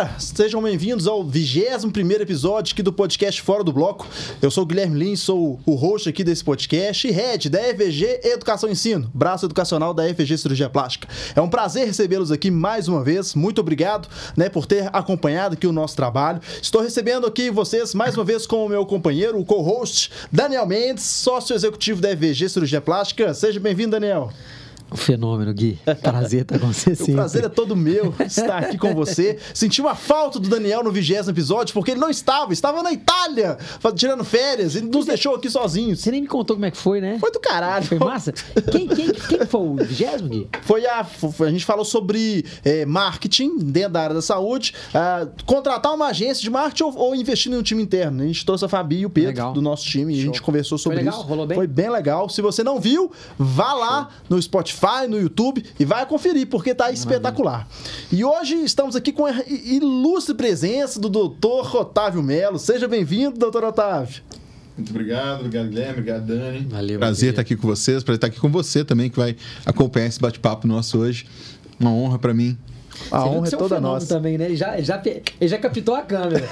galera, sejam bem-vindos ao 21 episódio aqui do podcast Fora do Bloco. Eu sou o Guilherme Lins, sou o host aqui desse podcast e head da EVG Educação e Ensino, braço educacional da EVG Cirurgia Plástica. É um prazer recebê-los aqui mais uma vez. Muito obrigado né, por ter acompanhado aqui o nosso trabalho. Estou recebendo aqui vocês mais uma vez com o meu companheiro, o co-host Daniel Mendes, sócio executivo da EVG Cirurgia Plástica. Seja bem-vindo, Daniel. Um fenômeno, Gui. Prazer estar com você sempre. O prazer é todo meu estar aqui com você. Senti uma falta do Daniel no vigésimo episódio, porque ele não estava, estava na Itália, tirando férias, e nos deixou aqui sozinhos. Você nem me contou como é que foi, né? Foi do caralho. Foi massa? Quem, quem, quem foi o vigésimo, Gui? Foi a. A gente falou sobre é, marketing dentro da área da saúde, contratar uma agência de marketing ou, ou, investir em um time interno. A gente trouxe a Fabi e o Pedro legal. do nosso time Show. e a gente conversou sobre foi legal? isso. Rolou bem? Foi bem legal. Se você não viu, vá lá Show. no Spotify Spotify, no YouTube e vai conferir, porque tá espetacular. E hoje estamos aqui com a ilustre presença do doutor Otávio Melo. Seja bem-vindo, doutor Otávio. Muito obrigado, obrigado Guilherme, obrigado Dani. Valeu. Prazer estar aqui com vocês, prazer estar aqui com você também, que vai acompanhar esse bate-papo nosso hoje. Uma honra para mim a honra é toda nossa. também, né? Ele já, ele já, ele já captou a câmera.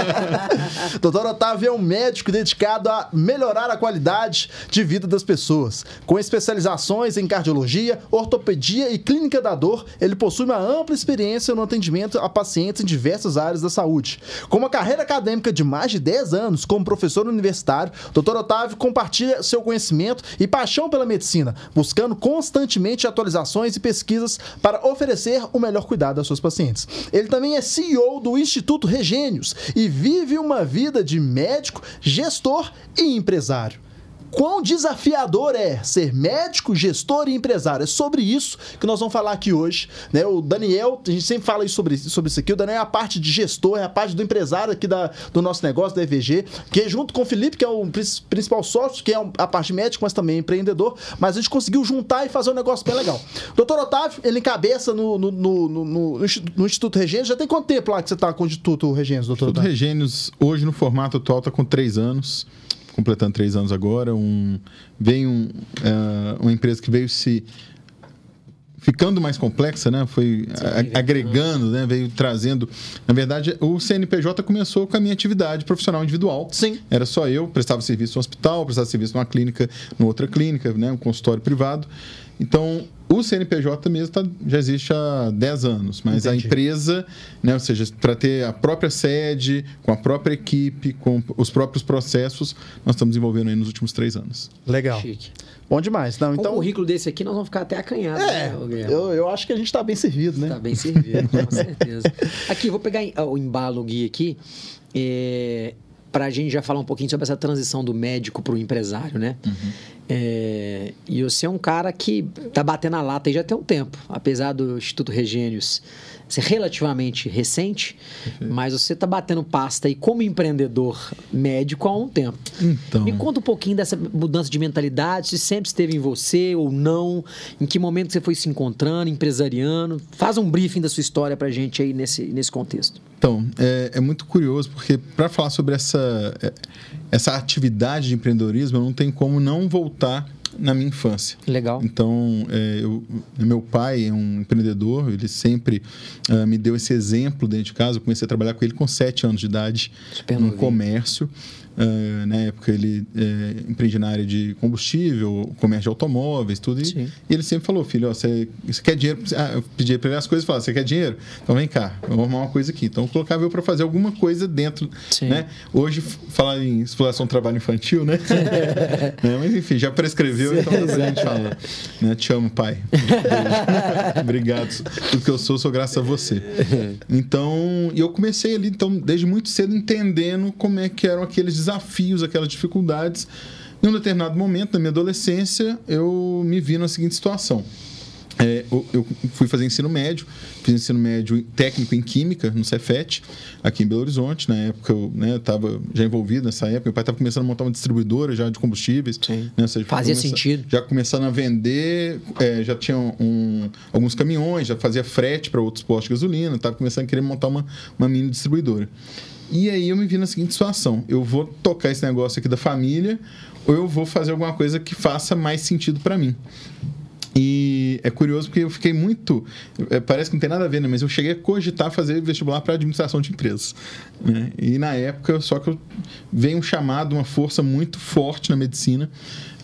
Doutor Otávio é um médico dedicado a melhorar a qualidade de vida das pessoas. Com especializações em cardiologia, ortopedia e clínica da dor, ele possui uma ampla experiência no atendimento a pacientes em diversas áreas da saúde. Com uma carreira acadêmica de mais de 10 anos como professor universitário, Dr. Otávio compartilha seu conhecimento e paixão pela medicina, buscando constantemente atualizações e pesquisas para oferecer o melhor cuidado às suas pacientes. Ele também é CEO do Instituto Regênios e vive uma vida de médico, gestor e empresário quão desafiador é ser médico, gestor e empresário. É sobre isso que nós vamos falar aqui hoje. Né? O Daniel, a gente sempre fala sobre, sobre isso aqui, o Daniel é a parte de gestor, é a parte do empresário aqui da, do nosso negócio, da EVG, que junto com o Felipe, que é o principal sócio, que é a parte médica, mas também empreendedor, mas a gente conseguiu juntar e fazer um negócio bem legal. Doutor Otávio, ele encabeça no, no, no, no, no Instituto Regênios. Já tem quanto tempo lá que você está com o Instituto Regênios, doutor Instituto Regênios, hoje no formato atual, está com três anos completando três anos agora. Um, veio um, uh, uma empresa que veio se ficando mais complexa, né? Foi Sim, agregando, né? Veio trazendo. Na verdade, o CNPJ começou com a minha atividade profissional individual. Sim. Era só eu, prestava serviço no hospital, prestava serviço numa clínica, numa outra clínica, né? Um consultório privado. Então, o CNPJ mesmo tá, já existe há 10 anos, mas Entendi. a empresa, né, ou seja, para ter a própria sede, com a própria equipe, com os próprios processos, nós estamos desenvolvendo aí nos últimos três anos. Legal. Chique. Bom demais. Não, então... Um currículo desse aqui, nós vamos ficar até acanhados. É, né, eu, eu acho que a gente está bem servido, né? Está bem servido, com certeza. Aqui, vou pegar o embalo Gui aqui. É, para a gente já falar um pouquinho sobre essa transição do médico para o empresário, né? Uhum. É, e você é um cara que está batendo a lata aí já tem um tempo, apesar do Instituto Regênios ser relativamente recente, uhum. mas você está batendo pasta aí como empreendedor médico há um tempo. Então... Me conta um pouquinho dessa mudança de mentalidade, se sempre esteve em você ou não, em que momento você foi se encontrando, empresariando. Faz um briefing da sua história para gente aí nesse, nesse contexto. Então, é, é muito curioso, porque para falar sobre essa, é, essa atividade de empreendedorismo, eu não tenho como não voltar na minha infância. Legal. Então, é, eu, meu pai é um empreendedor, ele sempre uh, me deu esse exemplo dentro de casa. Eu comecei a trabalhar com ele com sete anos de idade, Super no comércio. Uh, na época ele é, empreende na área de combustível, comércio de automóveis, tudo. E, e, ele sempre falou, filho, ó, você, você quer dinheiro? Ah, eu pedia para ele as coisas e falava, você quer dinheiro? Então vem cá, vamos arrumar uma coisa aqui. Então eu colocava eu para fazer alguma coisa dentro. Né? Hoje, falar em exploração de trabalho infantil, né? né? Mas enfim, já prescreveu, então a gente fala. Né? Te amo, pai. Obrigado. Tudo que eu sou, sou graças a você. Então, eu comecei ali, então, desde muito cedo, entendendo como é que eram aqueles desafios, aquelas dificuldades. Em um determinado momento da minha adolescência, eu me vi na seguinte situação. É, eu fui fazer ensino médio, fiz ensino médio técnico em Química, no Cefet, aqui em Belo Horizonte. Na época eu estava né, já envolvido nessa época. Meu pai estava começando a montar uma distribuidora já de combustíveis. Né, seja, fazia sentido. Já começando a vender, é, já tinha um, alguns caminhões, já fazia frete para outros postos de gasolina, estava começando a querer montar uma, uma mini distribuidora. E aí eu me vi na seguinte situação: eu vou tocar esse negócio aqui da família ou eu vou fazer alguma coisa que faça mais sentido para mim. E é curioso porque eu fiquei muito. É, parece que não tem nada a ver, né? Mas eu cheguei a cogitar fazer vestibular para administração de empresas. Né? E na época, só que veio um chamado, uma força muito forte na medicina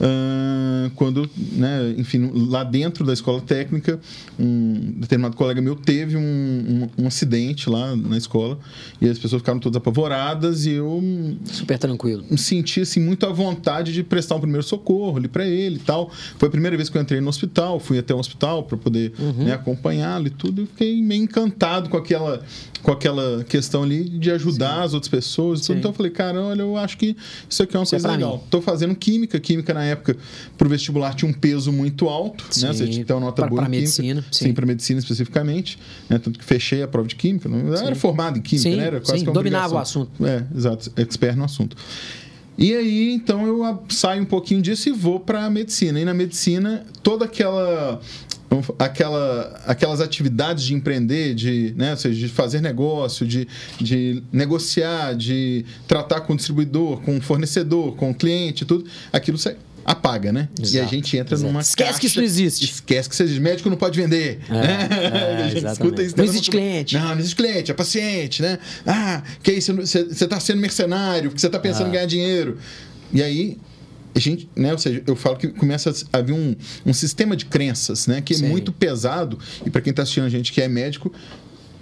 uh, quando, né, enfim, lá dentro da escola técnica, um determinado colega meu teve um, um, um, acidente lá na escola e as pessoas ficaram todas apavoradas e eu super tranquilo. me senti assim muito à vontade de prestar um primeiro socorro ali para ele e tal. Foi a primeira vez que eu entrei no hospital fui até o hospital para poder uhum. né, acompanhá-lo e tudo. E fiquei meio encantado com aquela com aquela questão ali de ajudar Sim. as outras pessoas então eu falei cara olha eu acho que isso aqui é uma isso é coisa é legal. estou fazendo química. Química na época para o vestibular tinha um peso muito alto Sim. né você tinha que uma nota pra, boa para medicina Sim, Sim. para medicina especificamente né? tanto que fechei a prova de química. Não era formado em química né? era quase Sim. que dominava o assunto. É exato. Expert no assunto. E aí, então, eu saio um pouquinho disso e vou para a medicina. E na medicina, toda aquela aquela, aquelas atividades de empreender, de, né, ou seja, de fazer negócio, de, de negociar, de tratar com o distribuidor, com o fornecedor, com o cliente, tudo, aquilo você apaga, né? Exato, e a gente entra exato. numa Esquece caixa, que isso não existe. Esquece que isso existe. Médico não pode vender. É, né? é, a gente escuta isso. Não existe cliente. Não, não existe cliente, é paciente, né? Ah, que isso? Você está sendo mercenário, porque você está pensando ah. em ganhar dinheiro. E aí, a gente, né, ou seja, eu falo que começa a haver um, um sistema de crenças, né, que é Sim. muito pesado, e para quem está assistindo a gente que é médico,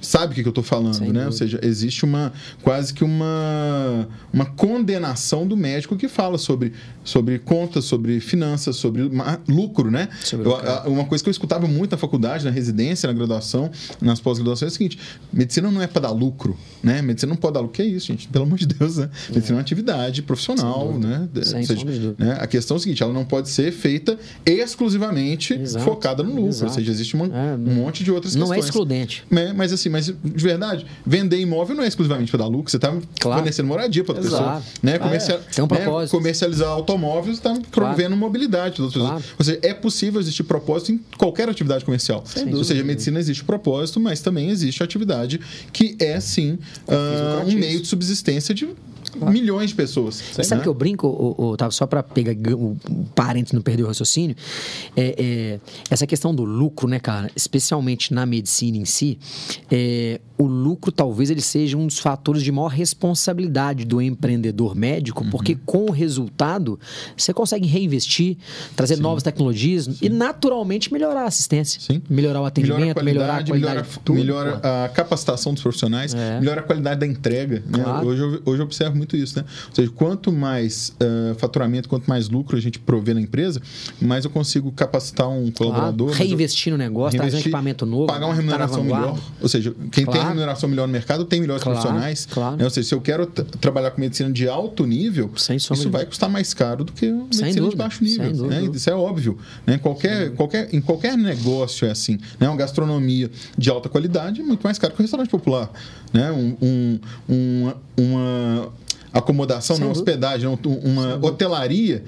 sabe o que, que eu estou falando, Sem né? Dúvida. Ou seja, existe uma quase que uma, uma condenação do médico que fala sobre, sobre contas, sobre finanças, sobre lucro, né? Sobre eu, uma coisa que eu escutava muito na faculdade, na residência, na graduação, nas pós-graduações é o seguinte: medicina não é para dar lucro, né? Medicina não pode dar lucro. Que é isso, gente? Pelo amor de Deus, né? É. Medicina é uma atividade profissional, né? Sem seja, né? A questão é o seguinte: ela não pode ser feita exclusivamente Exato. focada no lucro. Exato. Ou seja, existe uma, é, um monte de outras não questões. Não é excludente. É, mas assim, mas de verdade, vender imóvel não é exclusivamente para dar lucro, você está claro. fornecendo moradia para outra pessoa. Né? Comercial, ah, é. Tem um né? propósito. Né? Comercializar automóveis está promovendo claro. mobilidade claro. pessoas. Ou seja, é possível existir propósito em qualquer atividade comercial. Sem Ou seja, a medicina existe propósito, mas também existe atividade que é sim uh, um meio de subsistência de. Milhões de pessoas. Sabe né? que eu brinco, o, o, tá, só para pegar o, o parente não perder o raciocínio, é, é, essa questão do lucro, né, cara, especialmente na medicina em si, é, o lucro talvez ele seja um dos fatores de maior responsabilidade do empreendedor médico, uhum. porque com o resultado você consegue reinvestir, trazer Sim. novas tecnologias Sim. e naturalmente melhorar a assistência, Sim. melhorar o atendimento, melhorar a qualidade, melhora a, qualidade melhora, melhora a capacitação dos profissionais, é. melhora a qualidade da entrega. Né? Claro. Hoje, eu, hoje eu observo muito isso, né? Ou seja, quanto mais uh, faturamento, quanto mais lucro a gente provê na empresa, mais eu consigo capacitar um colaborador. Claro. Reinvestir no negócio, trazer um equipamento novo. Pagar uma remuneração melhor. Ou seja, quem claro. tem remuneração melhor no mercado tem melhores claro, profissionais. Claro. Né? Ou seja, se eu quero trabalhar com medicina de alto nível, isso vai custar mais caro do que medicina dúvida, de baixo nível. Né? Isso é óbvio. Né? Qualquer, qualquer, em qualquer negócio é assim. Né? Uma gastronomia de alta qualidade é muito mais caro que um restaurante popular. Né? Um, um, um, uma acomodação, não, hospedagem, uma hotelaria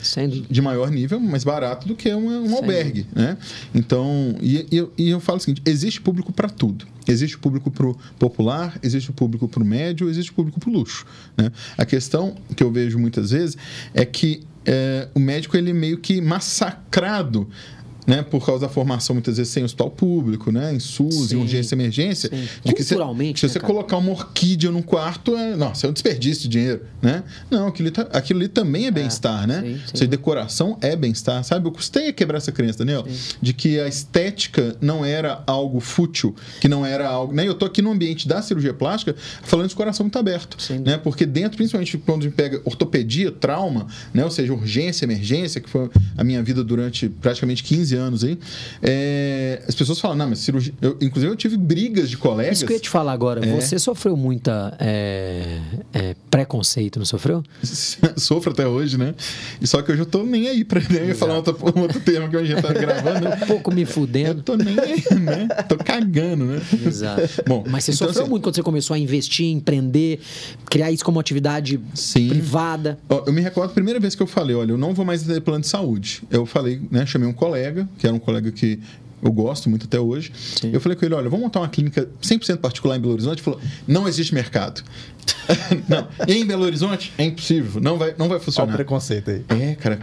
de maior nível, mais barato do que uma, um albergue, né? Então, e, e, e, eu falo o seguinte, existe público para tudo. Existe público para o popular, existe público para o médio, existe público para o luxo. Né? A questão que eu vejo muitas vezes é que é, o médico ele é meio que massacrado né, por causa da formação muitas vezes sem hospital público, né, em SUS, Sim. em urgência e emergência, Sim. de que se, se né, você colocar uma orquídea num quarto, é, nossa, é um desperdício de dinheiro, né? Não, aquilo ali, tá, aquilo ali também é, é bem-estar, né? Sim, Ou seja, decoração é bem-estar, sabe? Eu custei a quebrar essa crença, Daniel, de que a estética não era algo fútil, que não era algo, né? Eu tô aqui no ambiente da cirurgia plástica falando de coração muito aberto, né? Porque dentro, principalmente quando a gente pega ortopedia, trauma, né? Ou seja, urgência, emergência, que foi a minha vida durante praticamente 15 15 anos aí, é, as pessoas falam, não, mas cirurgia. Eu, inclusive, eu tive brigas de colegas. Isso que eu ia te falar agora. É. Você sofreu muita é, é preconceito, não sofreu? Sofro até hoje, né? E só que hoje eu tô nem aí pra nem falar outro, um outro tema que a gente tá gravando. Né? um pouco me fudendo. Eu tô nem aí, né? Tô cagando, né? Exato. Bom, mas você então, sofreu assim, muito quando você começou a investir, empreender, criar isso como atividade sim. privada. Eu me recordo a primeira vez que eu falei, olha, eu não vou mais ter plano de saúde. Eu falei, né? Chamei um colega, que era um colega que eu gosto muito até hoje. Sim. Eu falei com ele: olha, vamos montar uma clínica 100% particular em Belo Horizonte. Ele falou: não existe mercado. não, em Belo Horizonte é impossível, não vai, não vai funcionar. Olha o preconceito aí. É, cara,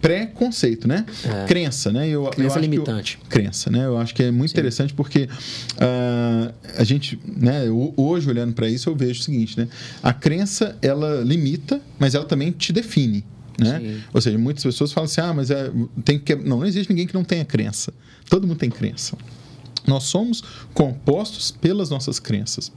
preconceito, né? É. Crença, né? Eu, crença eu limitante. Eu, crença, né? Eu acho que é muito Sim. interessante porque uh, a gente, né, hoje olhando para isso, eu vejo o seguinte, né? A crença, ela limita, mas ela também te define. Né? Ou seja, muitas pessoas falam assim: ah, mas é, tem que. Não, não existe ninguém que não tenha crença. Todo mundo tem crença. Nós somos compostos pelas nossas crenças.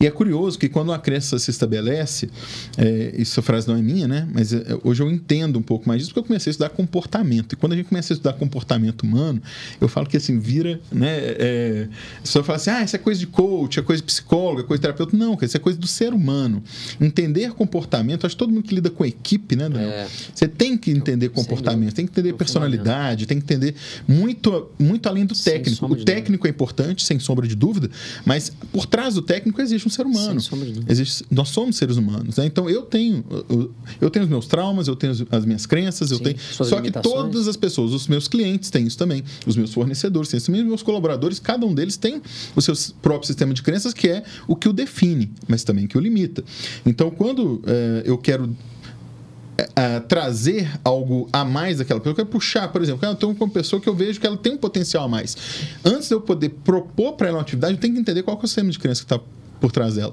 E é curioso que quando uma crença se estabelece, é, isso a frase não é minha, né? Mas é, hoje eu entendo um pouco mais disso porque eu comecei a estudar comportamento. E quando a gente começa a estudar comportamento humano, eu falo que assim, vira, né? É, a pessoa fala assim, ah, isso é coisa de coach, é coisa de psicólogo, é coisa de terapeuta. Não, isso é coisa do ser humano. Entender comportamento, acho que todo mundo que lida com equipe, né, Daniel? É. Você tem que entender comportamento, tem que entender personalidade, tem que entender muito, muito além do técnico. O técnico é importante, sem sombra de dúvida, mas por trás do técnico existe um ser humano. Sim, existe, nós somos seres humanos. Né? Então eu tenho, eu, eu, tenho os meus traumas, eu tenho as minhas crenças, eu Sim, tenho. Só que todas as pessoas, os meus clientes têm isso também, os meus fornecedores têm isso também, os meus colaboradores, cada um deles tem o seu próprio sistema de crenças que é o que o define, mas também que o limita. Então quando é, eu quero Uh, trazer algo a mais daquela pessoa, eu quero puxar, por exemplo, eu tenho uma pessoa que eu vejo que ela tem um potencial a mais. Antes de eu poder propor para ela uma atividade, eu tenho que entender qual é o sistema de crença que está por trás dela.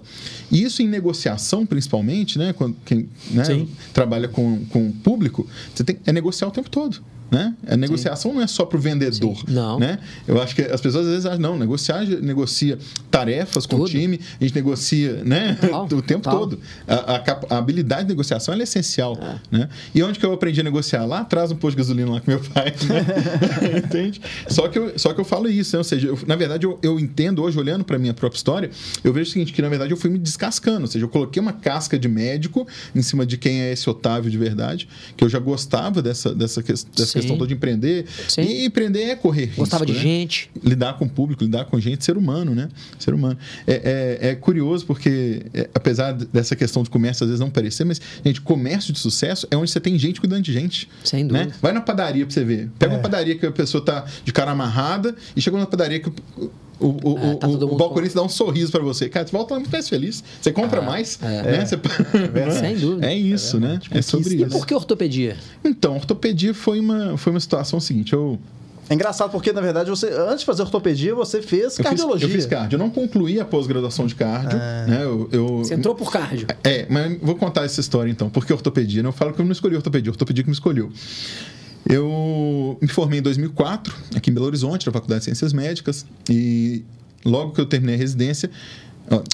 E isso em negociação, principalmente, né? Quando quem né, trabalha com, com o público, você tem, é negociar o tempo todo. Né? A negociação Sim. não é só para o vendedor. Sim. Não. Né? Eu acho que as pessoas às vezes acham, não, negociar, negocia tarefas com Tudo. o time, a gente negocia né? o tempo Tal. todo. A, a, a, habilidade de negociação é essencial. É. Né? E onde que eu aprendi a negociar? Lá atrás, no posto de gasolina lá com meu pai. Né? Entende? Só que, eu, só que eu falo isso, né? ou seja, eu, na verdade eu, eu entendo hoje, olhando para a minha própria história, eu vejo o seguinte, que na verdade eu fui me descascando, ou seja, eu coloquei uma casca de médico em cima de quem é esse Otávio de verdade, que eu já gostava dessa, dessa, dessa questão toda de empreender. Sim. E empreender é correr risco, Gostava de né? gente. Lidar com o público, lidar com gente, ser humano, né? Ser humano. É, é, é curioso porque, é, apesar dessa questão de comércio às vezes não parecer, mas, gente, comércio de sucesso é onde você tem gente cuidando de gente. Sem né? dúvida. Né? Vai na padaria pra você ver. Pega uma é. padaria que a pessoa tá de cara amarrada e chega na padaria que o, o, é, tá o, o balconista dá um sorriso para você. Cara, você volta muito mais feliz. Você compra ah, mais. É. Né? Você... É, sem dúvida. É isso, é né? É sobre isso. E por que ortopedia? Então, ortopedia foi uma, foi uma situação seguinte. Eu é engraçado porque, na verdade, você antes de fazer ortopedia, você fez eu cardiologia. Fiz, eu fiz cardio. Eu não concluí a pós-graduação de cardio. Ah. Né? Eu, eu, você entrou por cardio. É, mas vou contar essa história então. Por que ortopedia? Eu falo que eu não escolhi ortopedia, ortopedia que me escolheu. Eu me formei em 2004, aqui em Belo Horizonte, na Faculdade de Ciências Médicas, e logo que eu terminei a residência,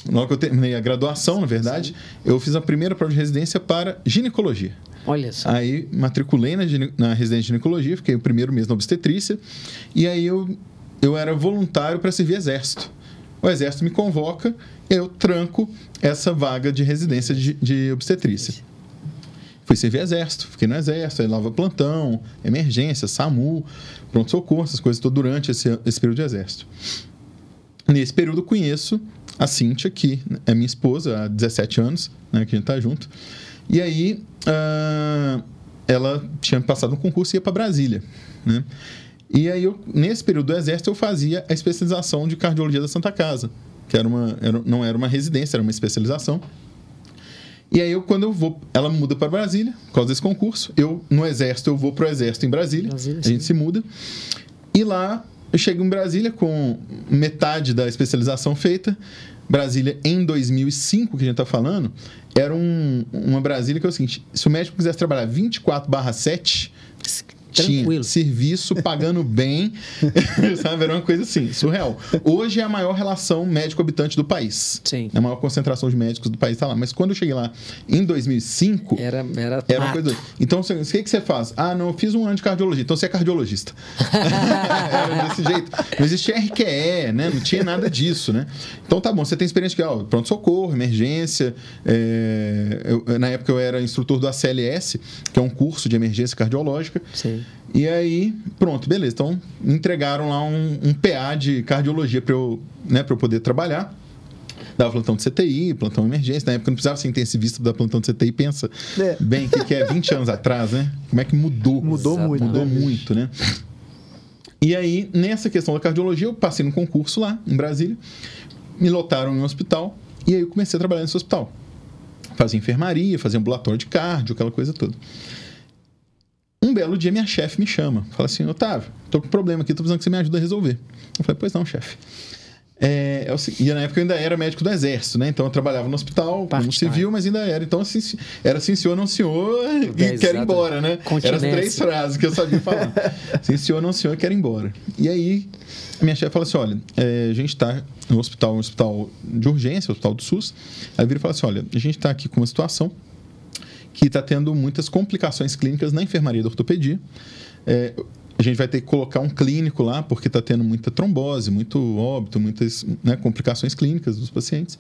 logo que eu terminei a graduação, na verdade, Sim. eu fiz a primeira prova de residência para ginecologia. Olha só. Aí matriculei na, na residência de ginecologia, fiquei o primeiro mês na obstetrícia, e aí eu, eu era voluntário para servir exército. O exército me convoca, eu tranco essa vaga de residência de, de obstetrícia. Fui servir exército, fiquei no exército, aí lava plantão, emergência, SAMU, pronto-socorro, essas coisas todo durante esse, esse período de exército. Nesse período conheço a Cíntia, que é minha esposa há 17 anos, né, que a gente tá junto. E aí uh, ela tinha passado um concurso e ia para Brasília, né? E aí eu, nesse período do exército eu fazia a especialização de cardiologia da Santa Casa, que era uma era, não era uma residência, era uma especialização. E aí eu quando eu vou, ela muda para Brasília por causa desse concurso. Eu no exército eu vou para o exército em Brasília, Brasília a gente se muda. E lá eu chego em Brasília com metade da especialização feita. Brasília em 2005, que a gente está falando, era um, uma Brasília que é o seguinte: se o médico quisesse trabalhar 24/7, Tranquilo. Tinha serviço, pagando bem, sabe? Era uma coisa assim, surreal. Hoje é a maior relação médico-habitante do país. Sim. É a maior concentração de médicos do país está lá. Mas quando eu cheguei lá em 2005... Era, era, era uma coisa... Então, o que, que você faz? Ah, não, eu fiz um ano de cardiologia. Então, você é cardiologista. era desse jeito. Não existia RQE, né? Não tinha nada disso, né? Então, tá bom. Você tem experiência de pronto-socorro, emergência. É... Eu, na época, eu era instrutor do ACLS, que é um curso de emergência cardiológica. Sim. E aí, pronto, beleza. Então, entregaram lá um, um PA de cardiologia para eu, né, eu poder trabalhar. Dava plantão de CTI, plantão de emergência. Na época não precisava ser intensivista da plantão de CTI. Pensa é. bem, o que, que é 20 anos atrás, né? Como é que mudou? Mudou muito. Mudou né? muito, né? E aí, nessa questão da cardiologia, eu passei no concurso lá, em Brasília, me lotaram em um hospital, e aí eu comecei a trabalhar nesse hospital. Fazia enfermaria, fazia ambulatório de cardio, aquela coisa toda. Um belo dia, minha chefe me chama. Fala assim, Otávio, tô com um problema aqui, tô precisando que você me ajude a resolver. Eu falei, pois não, chefe. É, é e na época eu ainda era médico do exército, né? Então eu trabalhava no hospital como civil, mas ainda era. Então, assim, era sim, senhor, não senhor, e quero ir embora, né? Eram as três frases que eu sabia falar. sim, senhor, não senhor, quero ir embora. E aí, a minha chefe falou assim: olha, é, a gente está no hospital, um hospital de urgência, hospital do SUS. Aí vira e fala assim: olha, a gente está aqui com uma situação que está tendo muitas complicações clínicas na enfermaria da ortopedia. É, a gente vai ter que colocar um clínico lá, porque está tendo muita trombose, muito óbito, muitas né, complicações clínicas dos pacientes.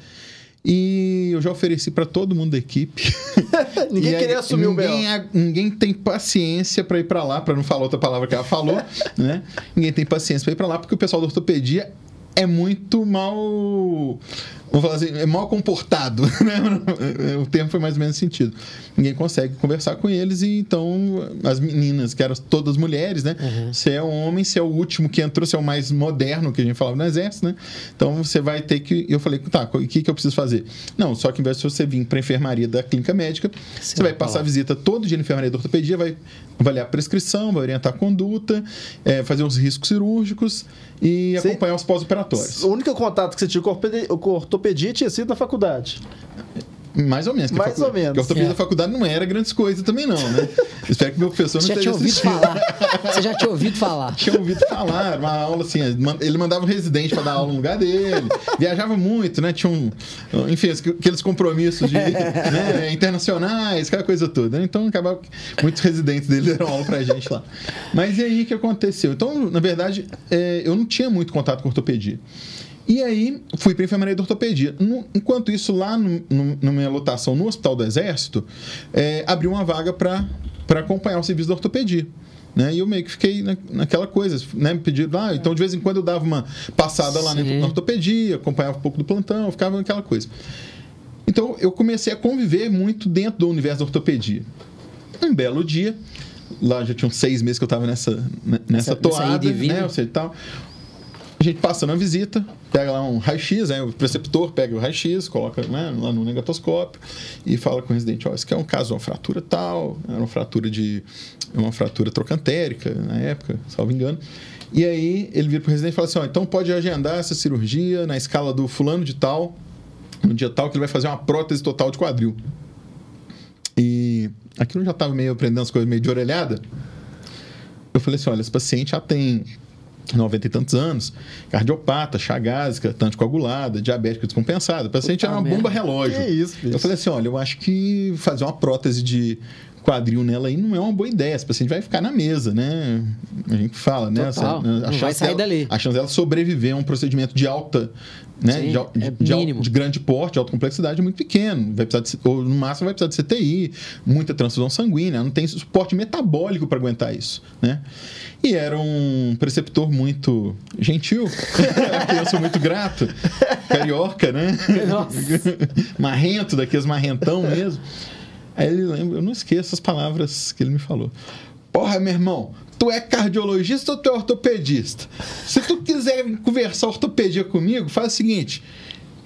E eu já ofereci para todo mundo da equipe. ninguém queria assumir ninguém, o Ninguém tem paciência para ir para lá, para não falar outra palavra que ela falou, né? Ninguém tem paciência para ir para lá, porque o pessoal da ortopedia é muito mal vamos falar assim, é mal comportado, né? O termo foi mais ou menos sentido. Ninguém consegue conversar com eles e então as meninas, que eram todas mulheres, né? Uhum. Você é um homem, você é o último que entrou, você é o mais moderno que a gente falava no exército, né? Então você vai ter que. Eu falei, tá, o que, que eu preciso fazer? Não, só que ao invés de você vir para a enfermaria da clínica médica, você, você vai passar a visita todo dia na enfermaria da ortopedia, vai avaliar a prescrição, vai orientar a conduta, é, fazer uns riscos cirúrgicos e acompanhar os pós-operatórios. O único contato que você tinha com a ortopedia tinha sido na faculdade. Mais ou menos. Mais facu... ou menos. Porque a ortopedia é. da faculdade não era grandes coisas também, não, né? Espero que meu professor não Você já tinha ouvido falar. Você já tinha ouvido falar. Tinha ouvido falar. Uma aula assim, ele mandava um residente para dar aula no lugar dele. Viajava muito, né? Tinha um. Enfim, aqueles compromissos de, né, internacionais, aquela coisa toda. Né? Então, acabava. Muitos residentes dele deram aula pra gente lá. Mas e aí o que aconteceu? Então, na verdade, é, eu não tinha muito contato com ortopedia. E aí fui para a enfermaria de ortopedia. No, enquanto isso, lá no, no, na minha lotação no Hospital do Exército, é, abriu uma vaga para acompanhar o serviço da ortopedia. Né? E eu meio que fiquei na, naquela coisa, né? Pedi, ah, então de vez em quando eu dava uma passada lá na, na ortopedia, acompanhava um pouco do plantão, ficava naquela coisa. Então eu comecei a conviver muito dentro do universo da ortopedia. Um belo dia, lá já tinham seis meses que eu estava nessa, né, nessa Essa, toada, né? Eu sei, tal gente passa na visita, pega lá um raio-x, né? o preceptor pega o raio-x, coloca né, lá no negatoscópio e fala com o residente, ó, oh, isso aqui é um caso de uma fratura tal, era uma fratura de uma fratura trocantérica na época, salvo engano. E aí ele vira para o residente e fala assim, ó, oh, então pode agendar essa cirurgia na escala do fulano de tal, no dia tal que ele vai fazer uma prótese total de quadril. E aquilo já estava meio aprendendo as coisas meio de orelhada. Eu falei assim, olha, esse paciente já tem 90 e tantos anos, cardiopata, chagásica, anticoagulada, diabética descompensada. O paciente Puta era uma bomba relógio. Que isso, Eu falei assim: olha, eu acho que fazer uma prótese de quadril nela aí não é uma boa ideia. Esse paciente vai ficar na mesa, né? A gente fala, né? Total. A, a não vai sair dela, dali. A chance dela sobreviver a um procedimento de alta né? Sim, de, é de, de, grande porte, de alta complexidade, é muito pequeno. Vai precisar de, ou no máximo vai precisar de CTI, muita transfusão sanguínea, não tem suporte metabólico para aguentar isso. Né? E era um preceptor muito gentil, eu sou muito grato, carioca, né? Marrento, daqueles marrentão mesmo. Aí ele lembra, eu não esqueço as palavras que ele me falou. Porra, meu irmão, tu é cardiologista ou tu é ortopedista? Se tu quiser conversar ortopedia comigo, faz o seguinte: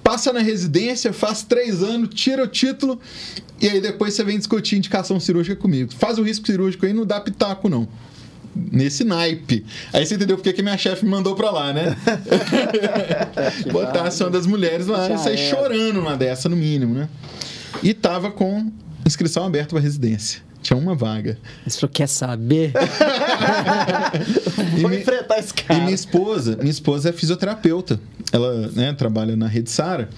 passa na residência, faz três anos, tira o título e aí depois você vem discutir indicação cirúrgica comigo. Faz o risco cirúrgico aí, não dá pitaco, não. Nesse naipe. Aí você entendeu porque que minha chefe me mandou pra lá, né? Botasse uma das mulheres lá e sair chorando uma dessa, no mínimo, né? E tava com inscrição aberta pra residência. Tinha uma vaga. Tu quer saber? Vou enfrentar esse cara. E minha esposa, minha esposa é fisioterapeuta. Ela né, trabalha na Rede Sara.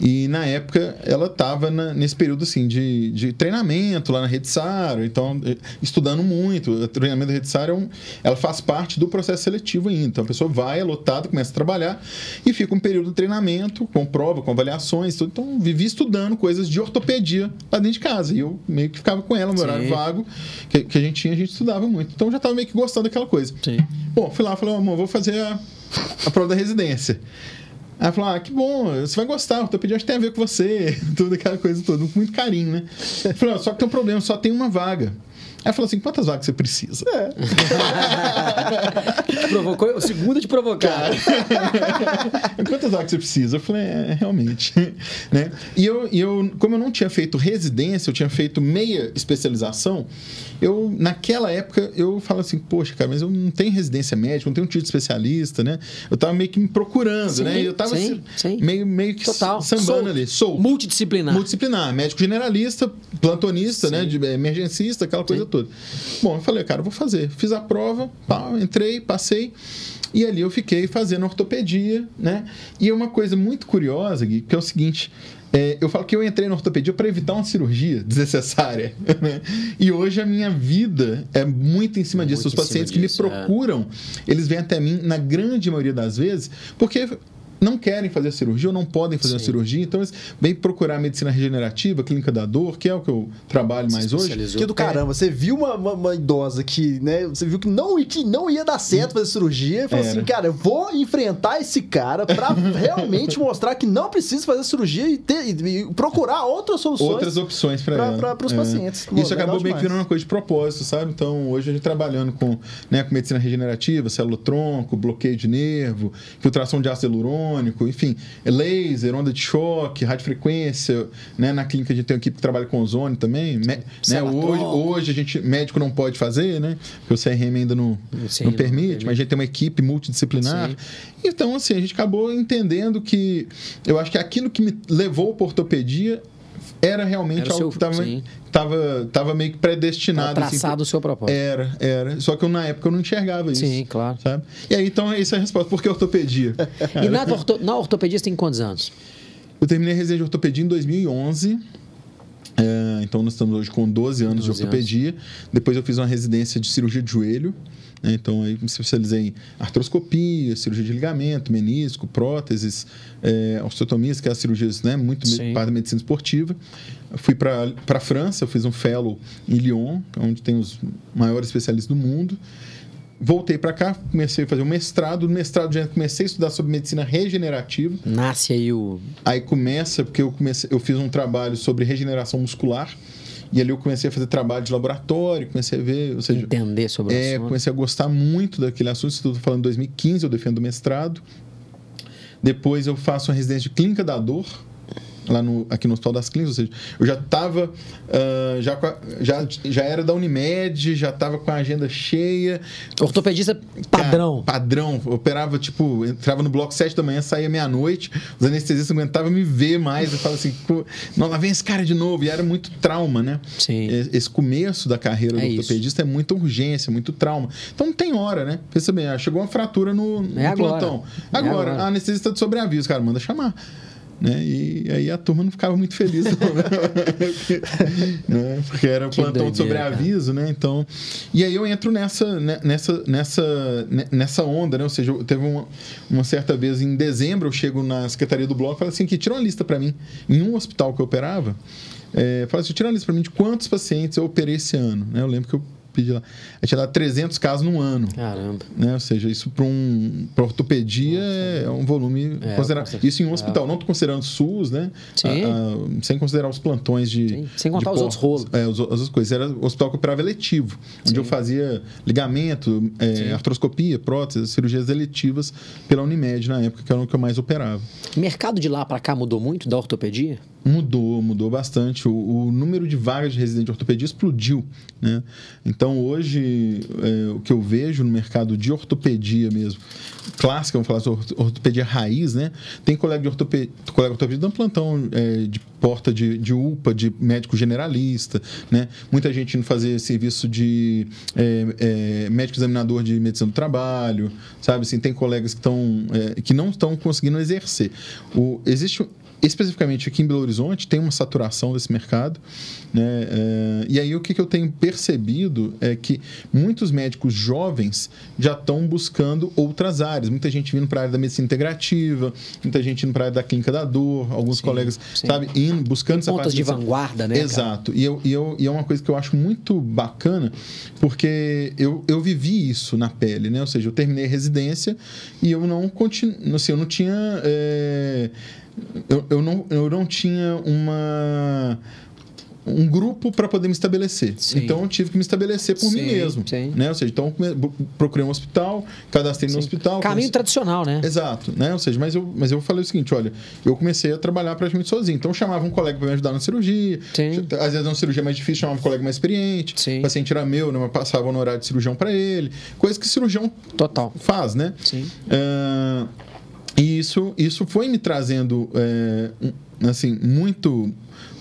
E na época ela estava nesse período assim de, de treinamento lá na Rede Sara, então eh, estudando muito. O treinamento da Rede Sara é um, ela faz parte do processo seletivo ainda. Então a pessoa vai, é lotada, começa a trabalhar e fica um período de treinamento, com prova, com avaliações. Tudo. Então vivi estudando coisas de ortopedia lá dentro de casa. E eu meio que ficava com ela no horário vago que, que, a gente tinha, a gente estudava muito. Então já estava meio que gostando daquela coisa. Sim. Bom, fui lá e falei, amor, vou fazer a, a prova da residência. Ela falou: Ah, que bom, você vai gostar, o que tem a ver com você, tudo aquela coisa toda, com muito carinho, né? Falei: Só que tem um problema, só tem uma vaga. Aí falou assim: quantas vagas você precisa? É. provocou, o segundo te provocar. Quantas horas você precisa? Eu falei, é, realmente. né? E eu, e eu, como eu não tinha feito residência, eu tinha feito meia especialização, eu, naquela época, eu falo assim, poxa, cara, mas eu não tenho residência médica, não tenho um título de especialista, né? Eu tava meio que me procurando, sim, né? E eu tava sim, sim. meio, meio que Total. sambando Sou ali. Sou. Multidisciplinar. Multidisciplinar. Médico generalista, plantonista, né? De emergencista, aquela coisa toda. Bom, eu falei, cara, eu vou fazer. Fiz a prova, pá, entrei, passei. E ali eu fiquei fazendo ortopedia, né? E é uma coisa muito curiosa, Gui, que é o seguinte. É, eu falo que eu entrei na ortopedia para evitar uma cirurgia desnecessária. Né? E hoje a minha vida é muito em cima disso. Muito Os pacientes que disso, me é. procuram, eles vêm até mim, na grande maioria das vezes, porque não querem fazer a cirurgia ou não podem fazer a Sim. cirurgia, então eles vêm procurar a medicina regenerativa, a clínica da dor, que é o que eu trabalho mais hoje. Que do caramba, você viu uma, uma, uma idosa que, né, você viu que não, que não ia dar certo fazer cirurgia e falou Era. assim, cara, eu vou enfrentar esse cara pra realmente mostrar que não precisa fazer cirurgia e, ter, e- e procurar outras soluções. outras opções para pra- pros pacientes. Pô, Isso acabou meio que virando uma coisa de propósito, sabe? Então, hoje a gente trabalhando com, né, com medicina regenerativa, célula-tronco, bloqueio de nervo, filtração de ácido hialurônico, enfim, laser, onda de choque, radiofrequência, né? Na clínica a gente tem uma equipe que trabalha com ozônio também, me- né? Hoje, hoje a gente, médico não pode fazer, né? Porque o CRM ainda não, Sim, não não permite, permite. mas a gente tem uma equipe multidisciplinar. Sim. Então, assim, a gente acabou entendendo que eu acho que aquilo que me levou para ortopedia era realmente Era algo seu- que estava tava, tava meio que predestinado. Tá assim, traçado o seu propósito. Era, era. Só que eu, na época eu não enxergava isso. Sim, claro. Sabe? E aí, então, essa é a resposta. Por que ortopedia? E na, orto, na ortopedia você tem quantos anos? Eu terminei a residência de ortopedia em 2011. É, então, nós estamos hoje com 12 anos 12 de ortopedia. Depois, eu fiz uma residência de cirurgia de joelho. Né? Então, aí me especializei em artroscopia, cirurgia de ligamento, menisco, próteses, é, osteotomias, que é as cirurgias né, muito Sim. parte da medicina esportiva. Fui para a França, fiz um fellow em Lyon, onde tem os maiores especialistas do mundo. Voltei para cá, comecei a fazer um mestrado. No mestrado já comecei a estudar sobre medicina regenerativa. Nasce aí o. Aí começa, porque eu, comecei, eu fiz um trabalho sobre regeneração muscular. E ali eu comecei a fazer trabalho de laboratório, comecei a ver, ou seja, Entender sobre o é, assunto. comecei a gostar muito daquele assunto. Tô falando em 2015, eu defendo o mestrado. Depois eu faço uma residência de clínica da dor, lá no, aqui no Hospital das Clínicas, ou seja, eu já estava, já, com a- já, já era da Unimed, já estava com a agenda cheia. Ortopedista padrão. Cara, padrão. Operava, tipo, entrava no bloco 7 da manhã, saía meia-noite, os anestesistas não aguentavam me ver mais. Eu falava assim, pô, não, lá vem esse cara de novo. E era muito trauma, né? Sim. Esse começo da carreira É do isso. ortopedista é muita urgência, muito trauma. Então não tem hora, né? Pensa bem, ah, chegou uma fratura no, no É agora. plantão. É Agora, agora. a anestesista de sobreaviso, cara, manda chamar. Né? E aí a turma não ficava muito feliz, não, né? Porque era o Que plantão de doideira, sobreaviso, né? Então, e aí eu entro nessa, né, nessa, nessa, né, nessa onda, né? Ou seja, teve uma, uma certa vez em dezembro, eu chego na secretaria do bloco e falo assim, que tira uma lista para mim, em um hospital que eu operava, é, fala assim, tira uma lista para mim de quantos pacientes eu operei esse ano, né? Eu lembro que eu pedi lá, a tinha dado 300 casos no ano. Caramba. Né? Ou seja, isso para um, pra ortopedia é um volume É, considerável. Isso em um hospital, não estou considerando SUS, né? Sim. Ah, ah, sem considerar os plantões de. Sim, sem de contar os outros rolos. É, as outras coisas. Era o hospital que operava eletivo, onde eu fazia ligamento, é, artroscopia, próteses, cirurgias eletivas pela Unimed na época, que era o que eu mais operava. Mercado de lá pra cá mudou muito da ortopedia? Mudou, mudou bastante. O, o número de vagas de residente de ortopedia explodiu. Né? Então, hoje, é, o que eu vejo no mercado de ortopedia mesmo, clássica, vamos falar sobre ortopedia raiz, né? Tem colega de ortopedia, colega de ortopedia dando plantão é, de porta de, de UPA, de médico generalista, né? Muita gente indo fazer serviço de é, é, médico examinador de medicina do trabalho, sabe? Assim, tem colegas que, estão, é, que não estão conseguindo exercer. O, existe especificamente aqui em Belo Horizonte, tem uma saturação desse mercado. Né? É, e aí o que, que eu tenho percebido é que muitos médicos jovens já estão buscando outras áreas. Muita gente vindo para a área da medicina integrativa, muita gente indo para a área da clínica da dor, alguns Sim, colegas, sim. sabe, indo, buscando essa Pontas parte de vanguarda, né? Exato. E, eu, e, eu, e é uma coisa que eu acho muito bacana, porque eu, eu vivi isso na pele, né? Ou seja, eu terminei a residência e eu não continuo, assim, eu não tinha. é, eu, eu, não, eu não tinha uma um grupo para poder me estabelecer. Sim. Então eu tive que me estabelecer por sim, mim mesmo. Sim. Né? Ou seja, então procurei um hospital, cadastrei no hospital. Caminho comecei... tradicional, né? Exato. Né? Ou seja, mas eu, mas eu falei o seguinte: olha, eu comecei a trabalhar praticamente sozinho. Então eu chamava um colega para me ajudar na cirurgia. Sim. Às vezes uma cirurgia mais difícil, chamava um colega mais experiente. Sim. O paciente era meu, né? passava no horário de cirurgião para ele. Coisa que cirurgião Total. faz, né? Sim. Uh, e isso, isso foi me trazendo, é, assim, muito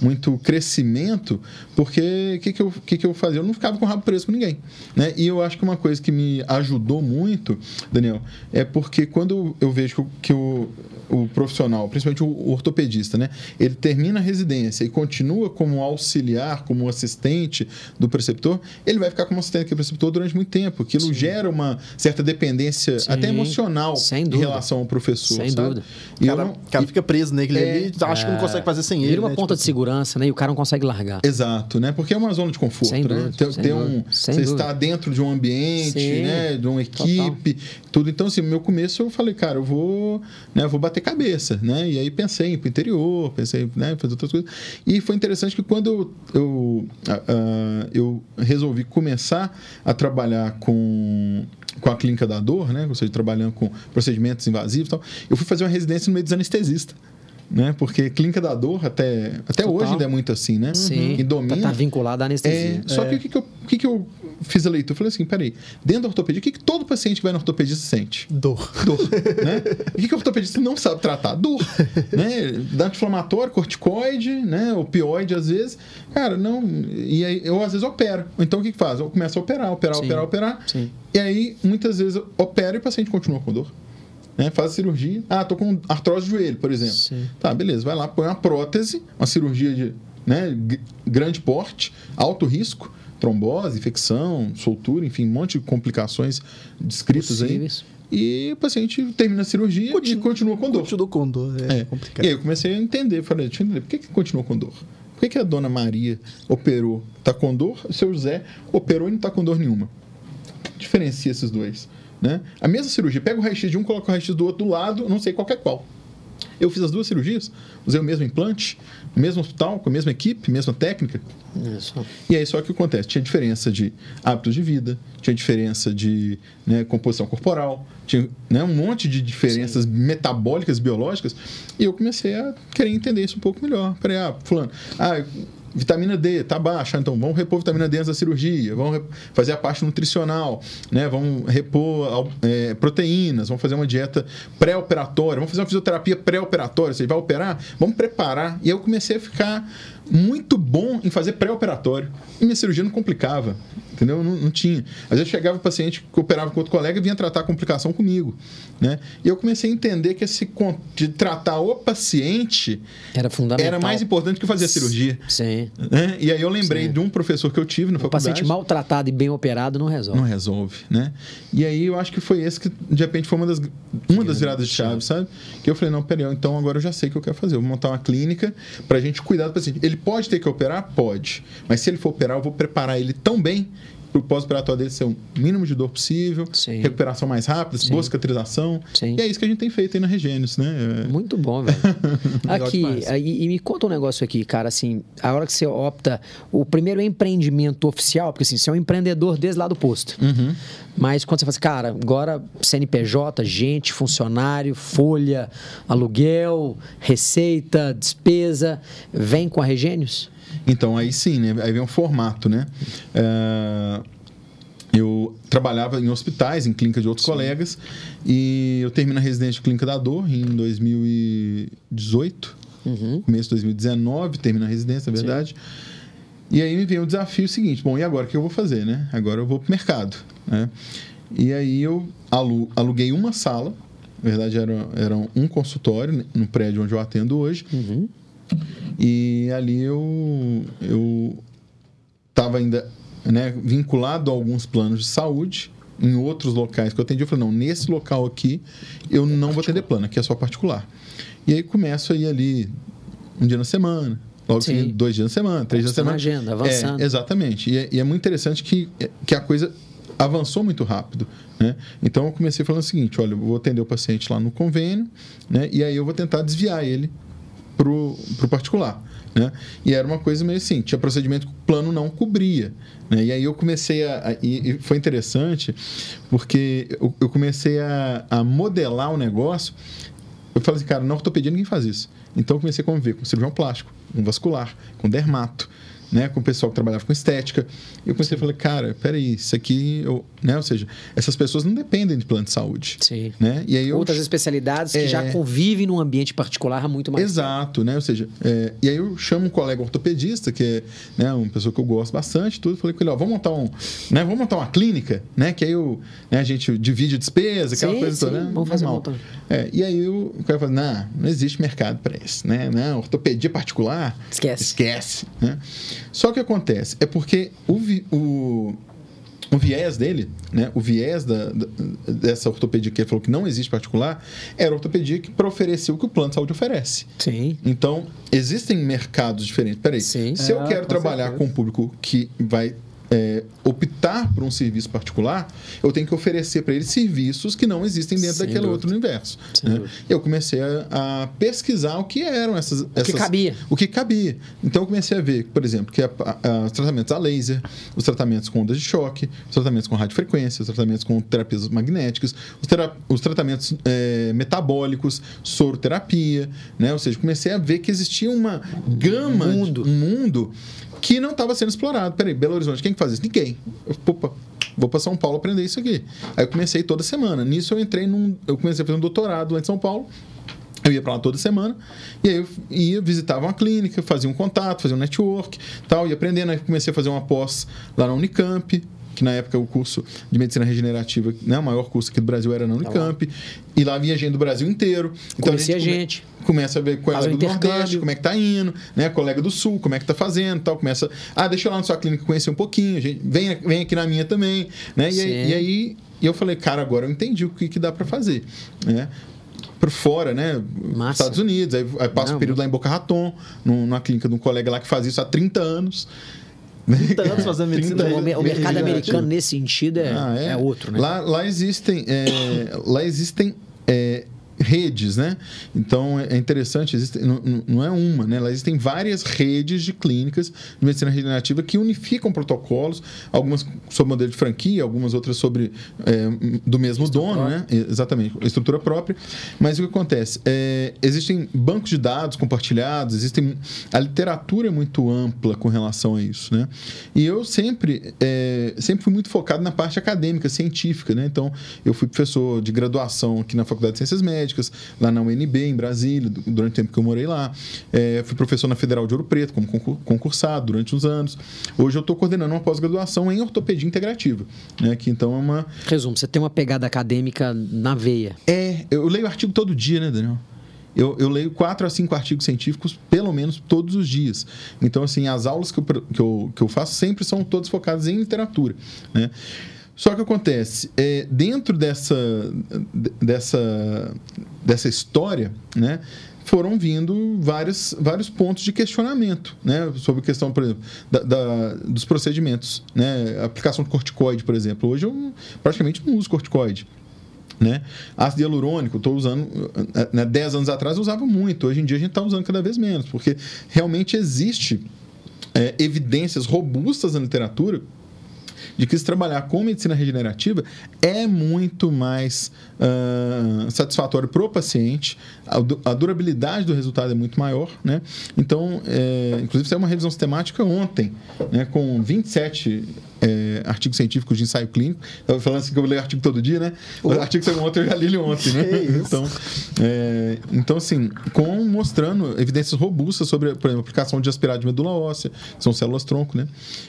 muito crescimento, porque o que, que, eu, que, que eu fazia? Eu não ficava com o rabo preso com ninguém. Né? E eu acho que uma coisa que me ajudou muito, Daniel, é porque quando eu vejo que o, o profissional, principalmente o ortopedista, né, ele termina a residência e continua como auxiliar, como assistente do preceptor, ele vai ficar como assistente do preceptor durante muito tempo. Aquilo Sim. gera uma certa dependência, Sim. até emocional, em relação ao professor. Sem sabe? dúvida. E o cara, não, cara fica preso é, ali, acha é, que não consegue fazer sem ele. Vira uma né? ponta tipo de segurança segurança, né? E o cara não consegue largar. Exato, né? Porque é uma zona de conforto, sem né? Dúvida, ter, ter um, sem você dúvida. está dentro de um ambiente, Sim, né? De uma equipe, total. tudo. Então, assim, no meu começo eu falei, cara, eu vou, né? Eu vou bater cabeça, né? E aí pensei em ir pro interior, pensei, né? Fazer outras coisas. E foi interessante que quando eu, eu, uh, eu resolvi começar a trabalhar com com a clínica da dor, né? Ou seja, trabalhando com procedimentos invasivos e tal, eu fui fazer uma residência no meio dos anestesistas né? Porque clínica da dor, até, até hoje ainda é muito assim, né? Sim. E domina. Tá, tá vinculado à anestesia. É, só que o que, que, eu, que, que eu fiz a leitura? Eu falei assim, peraí, dentro da ortopedia, o que, que todo paciente que vai no ortopedista sente? Dor. Dor, né? O que, que o ortopedista não sabe tratar? Dor, né? Anti-inflamatório, corticoide, né? Opioide, às vezes. Cara, não... E aí, eu, às vezes, opero. Então, o que, que faz? Eu começo a operar, operar, Sim. operar, operar. Sim. E aí, muitas vezes, eu opero e o paciente continua com dor né? Faz a cirurgia. Ah, tô com artrose de joelho, por exemplo. Sim. Tá, beleza. Vai lá, põe uma prótese, uma cirurgia de né, grande porte, alto risco, trombose, infecção, soltura, enfim, um monte de complicações descritas Possíveis. aí. E o paciente termina a cirurgia continua, e continua com dor. Continua com dor, é, é. complicado. E aí eu comecei a entender, falei, deixa eu entender, por que, que continua com dor? Por que, que a dona Maria operou, tá com dor, o seu José operou e não tá com dor nenhuma? Diferencia esses dois. Né? A mesma cirurgia, pega o raio-x de um, coloca o raio-x do outro do lado, não sei qual é qual. Eu fiz as duas cirurgias, usei o mesmo implante, o mesmo hospital, com a mesma equipe, mesma técnica. Isso. E aí só que o que acontece? Tinha diferença de hábitos de vida, tinha diferença de né, composição corporal, tinha né, um monte de diferenças Sim. metabólicas, biológicas, e eu comecei a querer entender isso um pouco melhor. Falei, ah, fulano, ah, Vitamina D está baixa, então vamos repor vitamina D antes da cirurgia, vamos fazer a parte nutricional, né? vamos repor é, proteínas, vamos fazer uma dieta pré-operatória, vamos fazer uma fisioterapia pré-operatória, você vai operar, vamos preparar. E eu comecei a ficar muito bom em fazer pré-operatório. E minha cirurgia não complicava entendeu? Não, não, tinha. Às vezes chegava o paciente que operava com outro colega e vinha tratar a complicação comigo, né? E eu comecei a entender que esse de tratar o paciente era fundamental. Era mais importante que fazer a cirurgia. Sim. Né? E aí eu lembrei Sim. de um professor que eu tive na o faculdade. O paciente maltratado e bem operado não resolve. Não resolve, né? E aí eu acho que foi esse que de repente foi uma das uma das viradas de chave, sabe? Que eu falei, não, peraí, então agora eu já sei o que eu quero fazer. Eu vou montar uma clínica para a gente cuidar do paciente. Ele pode ter que operar? Pode. Mas se ele for operar, eu vou preparar ele tão bem o pós-operatório dele ser o mínimo de dor possível, Sim. recuperação mais rápida, Sim. boa cicatrização. Sim. E é isso que a gente tem feito aí na Regênios, né? É... Muito bom, velho. aqui, e, e, me conta um negócio aqui, cara, assim, a hora que você opta, o primeiro empreendimento oficial, porque assim, você é um empreendedor desde lá do posto. Uhum. Mas quando você fala assim, cara, agora CNPJ, gente, funcionário, folha, aluguel, receita, despesa, vem com a Regênios? Então, aí sim, né? Aí vem um formato, né? É, eu trabalhava em hospitais, em clínica de outros sim. colegas, e eu termino a residência de clínica da dor em 2018, uhum. começo de 2019, termino a residência, na verdade. Sim. E aí me veio o desafio seguinte: bom, e agora o que eu vou fazer, né? Agora eu vou para o mercado, né? E aí eu aluguei uma sala, na verdade era, era um consultório no prédio onde eu atendo hoje. Uhum. E ali eu eu estava ainda né, vinculado a alguns planos de saúde em outros locais que eu atendi. Eu falei, não, nesse local aqui eu não vou atender plano, aqui é só particular. E aí começo a ir ali um dia na semana, logo seguinte, dois dias na semana, três dias na semana. agenda, avançando. É, exatamente. E é, e é, muito interessante que, que a coisa avançou muito rápido. Né? Então eu comecei falando o seguinte: olha, eu vou atender o paciente lá no convênio, né? e aí eu vou tentar desviar ele para o particular. Né? E era uma coisa meio assim, tinha procedimento que o plano não cobria. Né? E aí eu comecei a. a e, foi interessante, porque eu, eu comecei a, a modelar o negócio. Eu falei assim, cara, na ortopedia ninguém faz isso. Então eu comecei a conviver com cirurgião plástico, com vascular, com dermato né, com o pessoal que trabalhava com estética. Eu comecei a falar, cara, peraí, isso aqui, eu, né, ou seja, essas pessoas não dependem de plano de saúde. Sim. Né? E aí eu, Outras especialidades é, que já convivem num ambiente particular há muito mais Exato, né? Ou seja, é, e aí eu chamo um colega ortopedista, que é né, uma pessoa que eu gosto bastante, tudo, falei com ele, ó, vamos montar um, né, vamos montar uma clínica, né, que aí eu, né, a gente divide despesa, aquela sim, coisa sim, toda, né? Vamos fazer uma é, E aí o cara fala, não, não existe mercado para isso, né? Não, ortopedia particular, esquece. Esquece, né? Só que acontece, é porque o, o, o viés dele, né, o viés da, da, dessa ortopedia que ele falou que não existe particular, era a ortopedia que para oferecer o que o plano de saúde oferece. Sim. Então, existem mercados diferentes. Peraí, Sim. se é, eu quero com trabalhar certeza. com um público que vai é, optar por um serviço particular, eu tenho que oferecer para ele serviços que não existem dentro Sem daquele dúvida. outro universo. Né? Eu comecei a, a, pesquisar o que eram essas, essas, O que cabia. O que cabia. Então eu comecei a ver, por exemplo, que a, a, os tratamentos a laser, os tratamentos com ondas de choque, os tratamentos com radiofrequência, os tratamentos com terapias magnéticas, os, tera, os tratamentos é, metabólicos, soroterapia, né? Ou seja, comecei a ver que existia uma gama, um mundo, um mundo que não estava sendo explorado. Peraí, Belo Horizonte, quem que faz isso? Ninguém. Eu, opa, vou para São Paulo aprender isso aqui. Aí eu comecei toda semana. Nisso eu entrei num. Eu comecei a fazer um doutorado lá em São Paulo. Eu ia para lá toda semana e aí eu ia, visitava uma clínica, fazia um contato, fazia um network, tal, ia aprendendo. Aí comecei a fazer uma pós lá na Unicamp, que na época o curso de medicina regenerativa, né, o maior curso aqui do Brasil era na tá Unicamp, tá e lá vinha gente do Brasil inteiro. Então Conhecia a gente. Come, começa a ver é do Nordeste, como é que tá indo, né, colega do Sul, como é que tá fazendo, tal, começa, ah, deixa eu lá na sua clínica conhecer um pouquinho, gente, vem, vem aqui na minha também, né? E, aí, e aí eu falei, cara, agora eu entendi o que, que dá para fazer, né? por fora, né? Massa. Estados Unidos. Aí, aí passa um período lá em Boca Raton, numa clínica de um colega lá que faz isso há 30 anos. 30 anos fazendo medicina. o, mercado americano, nesse sentido, é, ah, é? é outro, né? Lá, lá existem, é, lá existem é, redes, né? Então é interessante, existe, não, não, é uma, né? Lá existem várias redes de clínicas de medicina regenerativa que unificam protocolos, algumas sob modelo de franquia, algumas outras sobre é, do mesmo estrutura dono, própria. né? Exatamente, estrutura própria. Mas o que acontece? É, existem bancos de dados compartilhados, existem a literatura é muito ampla com relação a isso, né? E eu sempre é, sempre fui muito focado na parte acadêmica, científica, né? Então eu fui professor de graduação aqui na Faculdade de Ciências Médicas médicas, lá na UNB, em Brasília, durante o tempo que eu morei lá. É, fui professor na Federal de Ouro Preto, como concursado durante uns anos. Hoje eu estou coordenando uma pós-graduação em ortopedia integrativa, né, que então é uma... Resumo, você tem uma pegada acadêmica na veia. É, eu leio artigo todo dia, né, Daniel? Eu, eu, leio quatro a cinco artigos científicos, pelo menos todos os dias. Então, assim, as aulas que eu, que eu, que eu faço sempre são todas focadas em literatura. Né? Só que acontece, é, dentro dessa, dessa, dessa história, né, foram vindo vários, vários pontos de questionamento, né? Sobre a questão, por exemplo, da, da, dos procedimentos, né? Aplicação de corticoide, por exemplo. Hoje eu praticamente não uso corticoide. Né? Ácido hialurônico, estou usando. Né, 10 anos atrás eu usava muito, hoje em dia a gente está usando cada vez menos, porque realmente existe é, evidências robustas na literatura de que se trabalhar com medicina regenerativa é muito mais uh, satisfatório para o paciente, a, a, durabilidade do resultado é muito maior, né? Então, é, inclusive, saiu uma revisão sistemática ontem, né, com 27 é, artigos científicos de ensaio clínico. Estava falando assim que eu leio artigo todo dia, né? O artigo saiu ontem, eu já li ele ontem, né? então, é, então, assim, com mostrando evidências robustas sobre, por exemplo, a aplicação de aspirado de medula óssea, que são células tronco, né?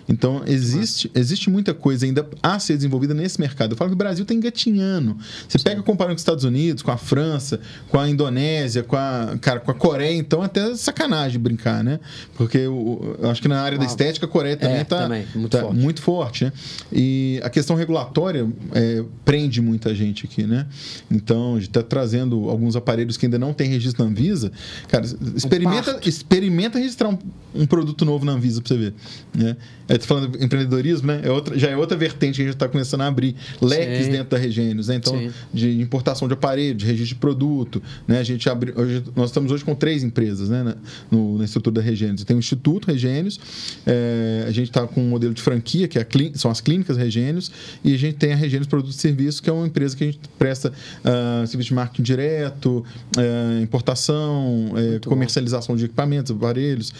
Então, existe, existe muita coisa ainda a ser desenvolvida nesse mercado. Eu falo que o Brasil está engatinhando. Você pega comparando com os Estados Unidos, com a França, com a Indonésia, com a, cara, com a Coreia, então até sacanagem brincar, né? Porque eu, eu acho que na área da estética a Coreia também está é, muito, tá muito forte forte, né? E a questão regulatória é, prende muita gente aqui, né? Então, a gente está trazendo alguns aparelhos que ainda não tem registro na Anvisa. Cara, experimenta, experimenta registrar um um produto novo na Anvisa para você ver. Né? Tô falando de empreendedorismo, né? É outra, já é outra vertente que a gente está começando a abrir leques Sim. dentro da Regênios, né? Então, Sim. de importação de aparelho, de registro de produto, né? A gente abre, hoje, nós estamos hoje com três empresas, né? Na, no, na estrutura da Regênios. Tem o Instituto Regênios, é, a gente está com um modelo de franquia, que é são as clínicas Regênios, e a gente tem a Regênios Produtos e Serviços, que é uma empresa que a gente presta uh, serviço de marketing direto, uh, importação, uh, comercialização bom. de equipamentos, aparelhos,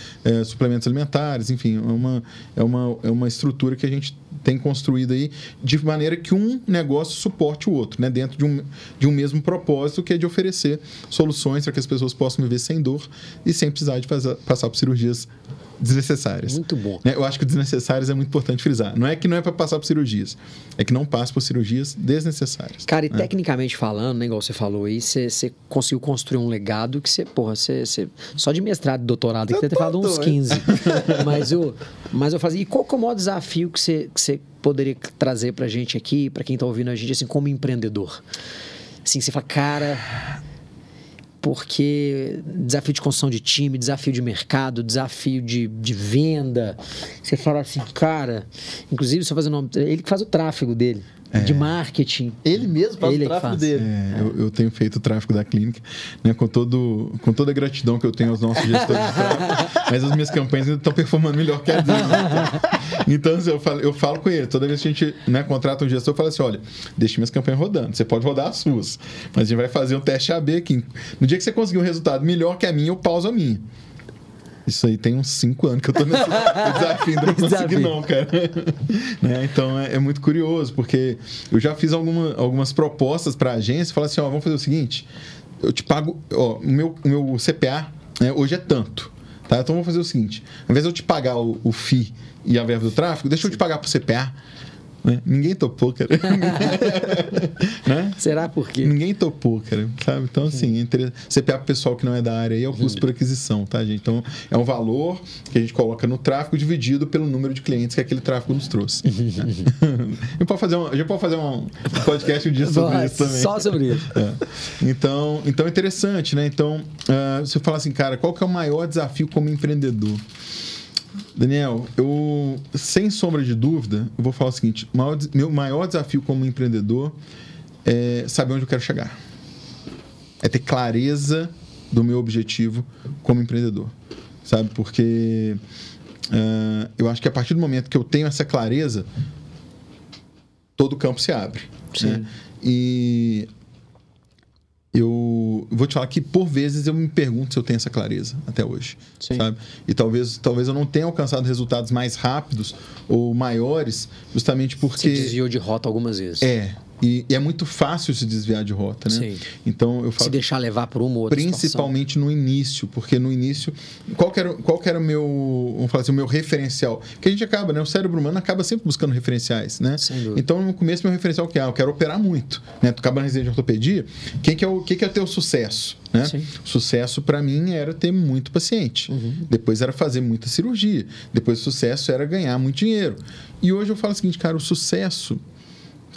suplementos alimentares, enfim, é uma, é uma é uma estrutura que a gente tem construído aí de maneira que um negócio suporte o outro, né? dentro de um, de um mesmo propósito, que é de oferecer soluções para que as pessoas possam viver sem dor e sem precisar de passar por cirurgias desnecessárias. Muito bom. Né? Eu acho que desnecessárias é muito importante frisar. Não é que não é para passar por cirurgias, é que não passa por cirurgias desnecessárias. Cara, e né? tecnicamente falando, né, igual você falou aí, você, conseguiu construir um legado que você, porra, você, só de mestrado e doutorado, que você ter falado uns 15. mas, eu, mas eu fazia. E qual que é o maior desafio que você, que você poderia trazer pra gente aqui, para quem tá ouvindo a gente, assim, como empreendedor? Assim, você fala, cara, porque desafio de construção de time, desafio de mercado, desafio de, de venda. Você fala assim, cara, inclusive, você faz o nome, ele que faz o tráfego dele. É. de marketing. Ele mesmo faz ele o tráfego faz. dele. É, eu, eu, tenho feito o tráfego da clínica, né, com, todo, com toda a gratidão que eu tenho aos nossos gestores de tráfego, mas as minhas campanhas ainda estão performando melhor que a dele. Então, assim, eu, falo, eu falo com ele, toda vez que a gente né, contrata um gestor, eu falo assim: olha, deixe minhas campanhas rodando, você pode rodar as suas, mas a gente vai fazer um teste AB aqui. No dia que você conseguir um resultado melhor que a minha, eu pauso a minha. Isso aí tem uns 5 anos que eu tô nesse desafio, não consegui não, cara. né? Então é, é, muito curioso, porque eu já fiz alguma, algumas propostas para a agência, falar assim, ó, vamos fazer o seguinte, eu te pago, ó, o meu, o meu CPA né, hoje é tanto, tá? Então vamos fazer o seguinte, ao invés de eu te pagar o, o FII e a verba do tráfego, deixa eu te pagar pro CPA, né? Ninguém topou, cara. né? Será por quê? Ninguém topou, cara. Sabe? Então, assim, entre... você pega o pessoal que não é da área aí, é o custo por aquisição, tá, gente? Então, é um valor que a gente coloca no tráfego dividido pelo número de clientes que aquele tráfego nos trouxe. né? a, pode fazer um, a gente pode fazer um podcast um dia sobre isso também. Só sobre isso. É. Então, então, é interessante, né? Então, uh, você fala assim, cara, qual que é o maior desafio como empreendedor? Daniel, eu, sem sombra de dúvida, eu vou falar o seguinte: maior, meu maior desafio como empreendedor é saber onde eu quero chegar. É ter clareza do meu objetivo como empreendedor. Sabe? Porque uh, eu acho que a partir do momento que eu tenho essa clareza, todo o campo se abre. Né? E eu vou te falar que por vezes eu me pergunto se eu tenho essa clareza até hoje, Sim. sabe? E talvez, talvez eu não tenha alcançado resultados mais rápidos ou maiores, justamente porque Você desviou de rota algumas vezes. É, e, e, é muito fácil se desviar de rota, né? Sim. Então eu falo, se deixar levar por uma ou outra Principalmente situação. no início, porque no início qual que era, qual que era o meu, vamos falar assim, o meu referencial? Que a gente acaba, né? O cérebro humano acaba sempre buscando referenciais, né? Então no começo meu referencial que é, ah, eu quero operar muito, né? Tu acaba na residência de ortopedia, quem que é o que que é ter o sucesso, né? Sim. Sucesso para mim era ter muito paciente. Uhum. Depois era fazer muita cirurgia. Depois o sucesso era ganhar muito dinheiro. E hoje eu falo o seguinte, cara, o sucesso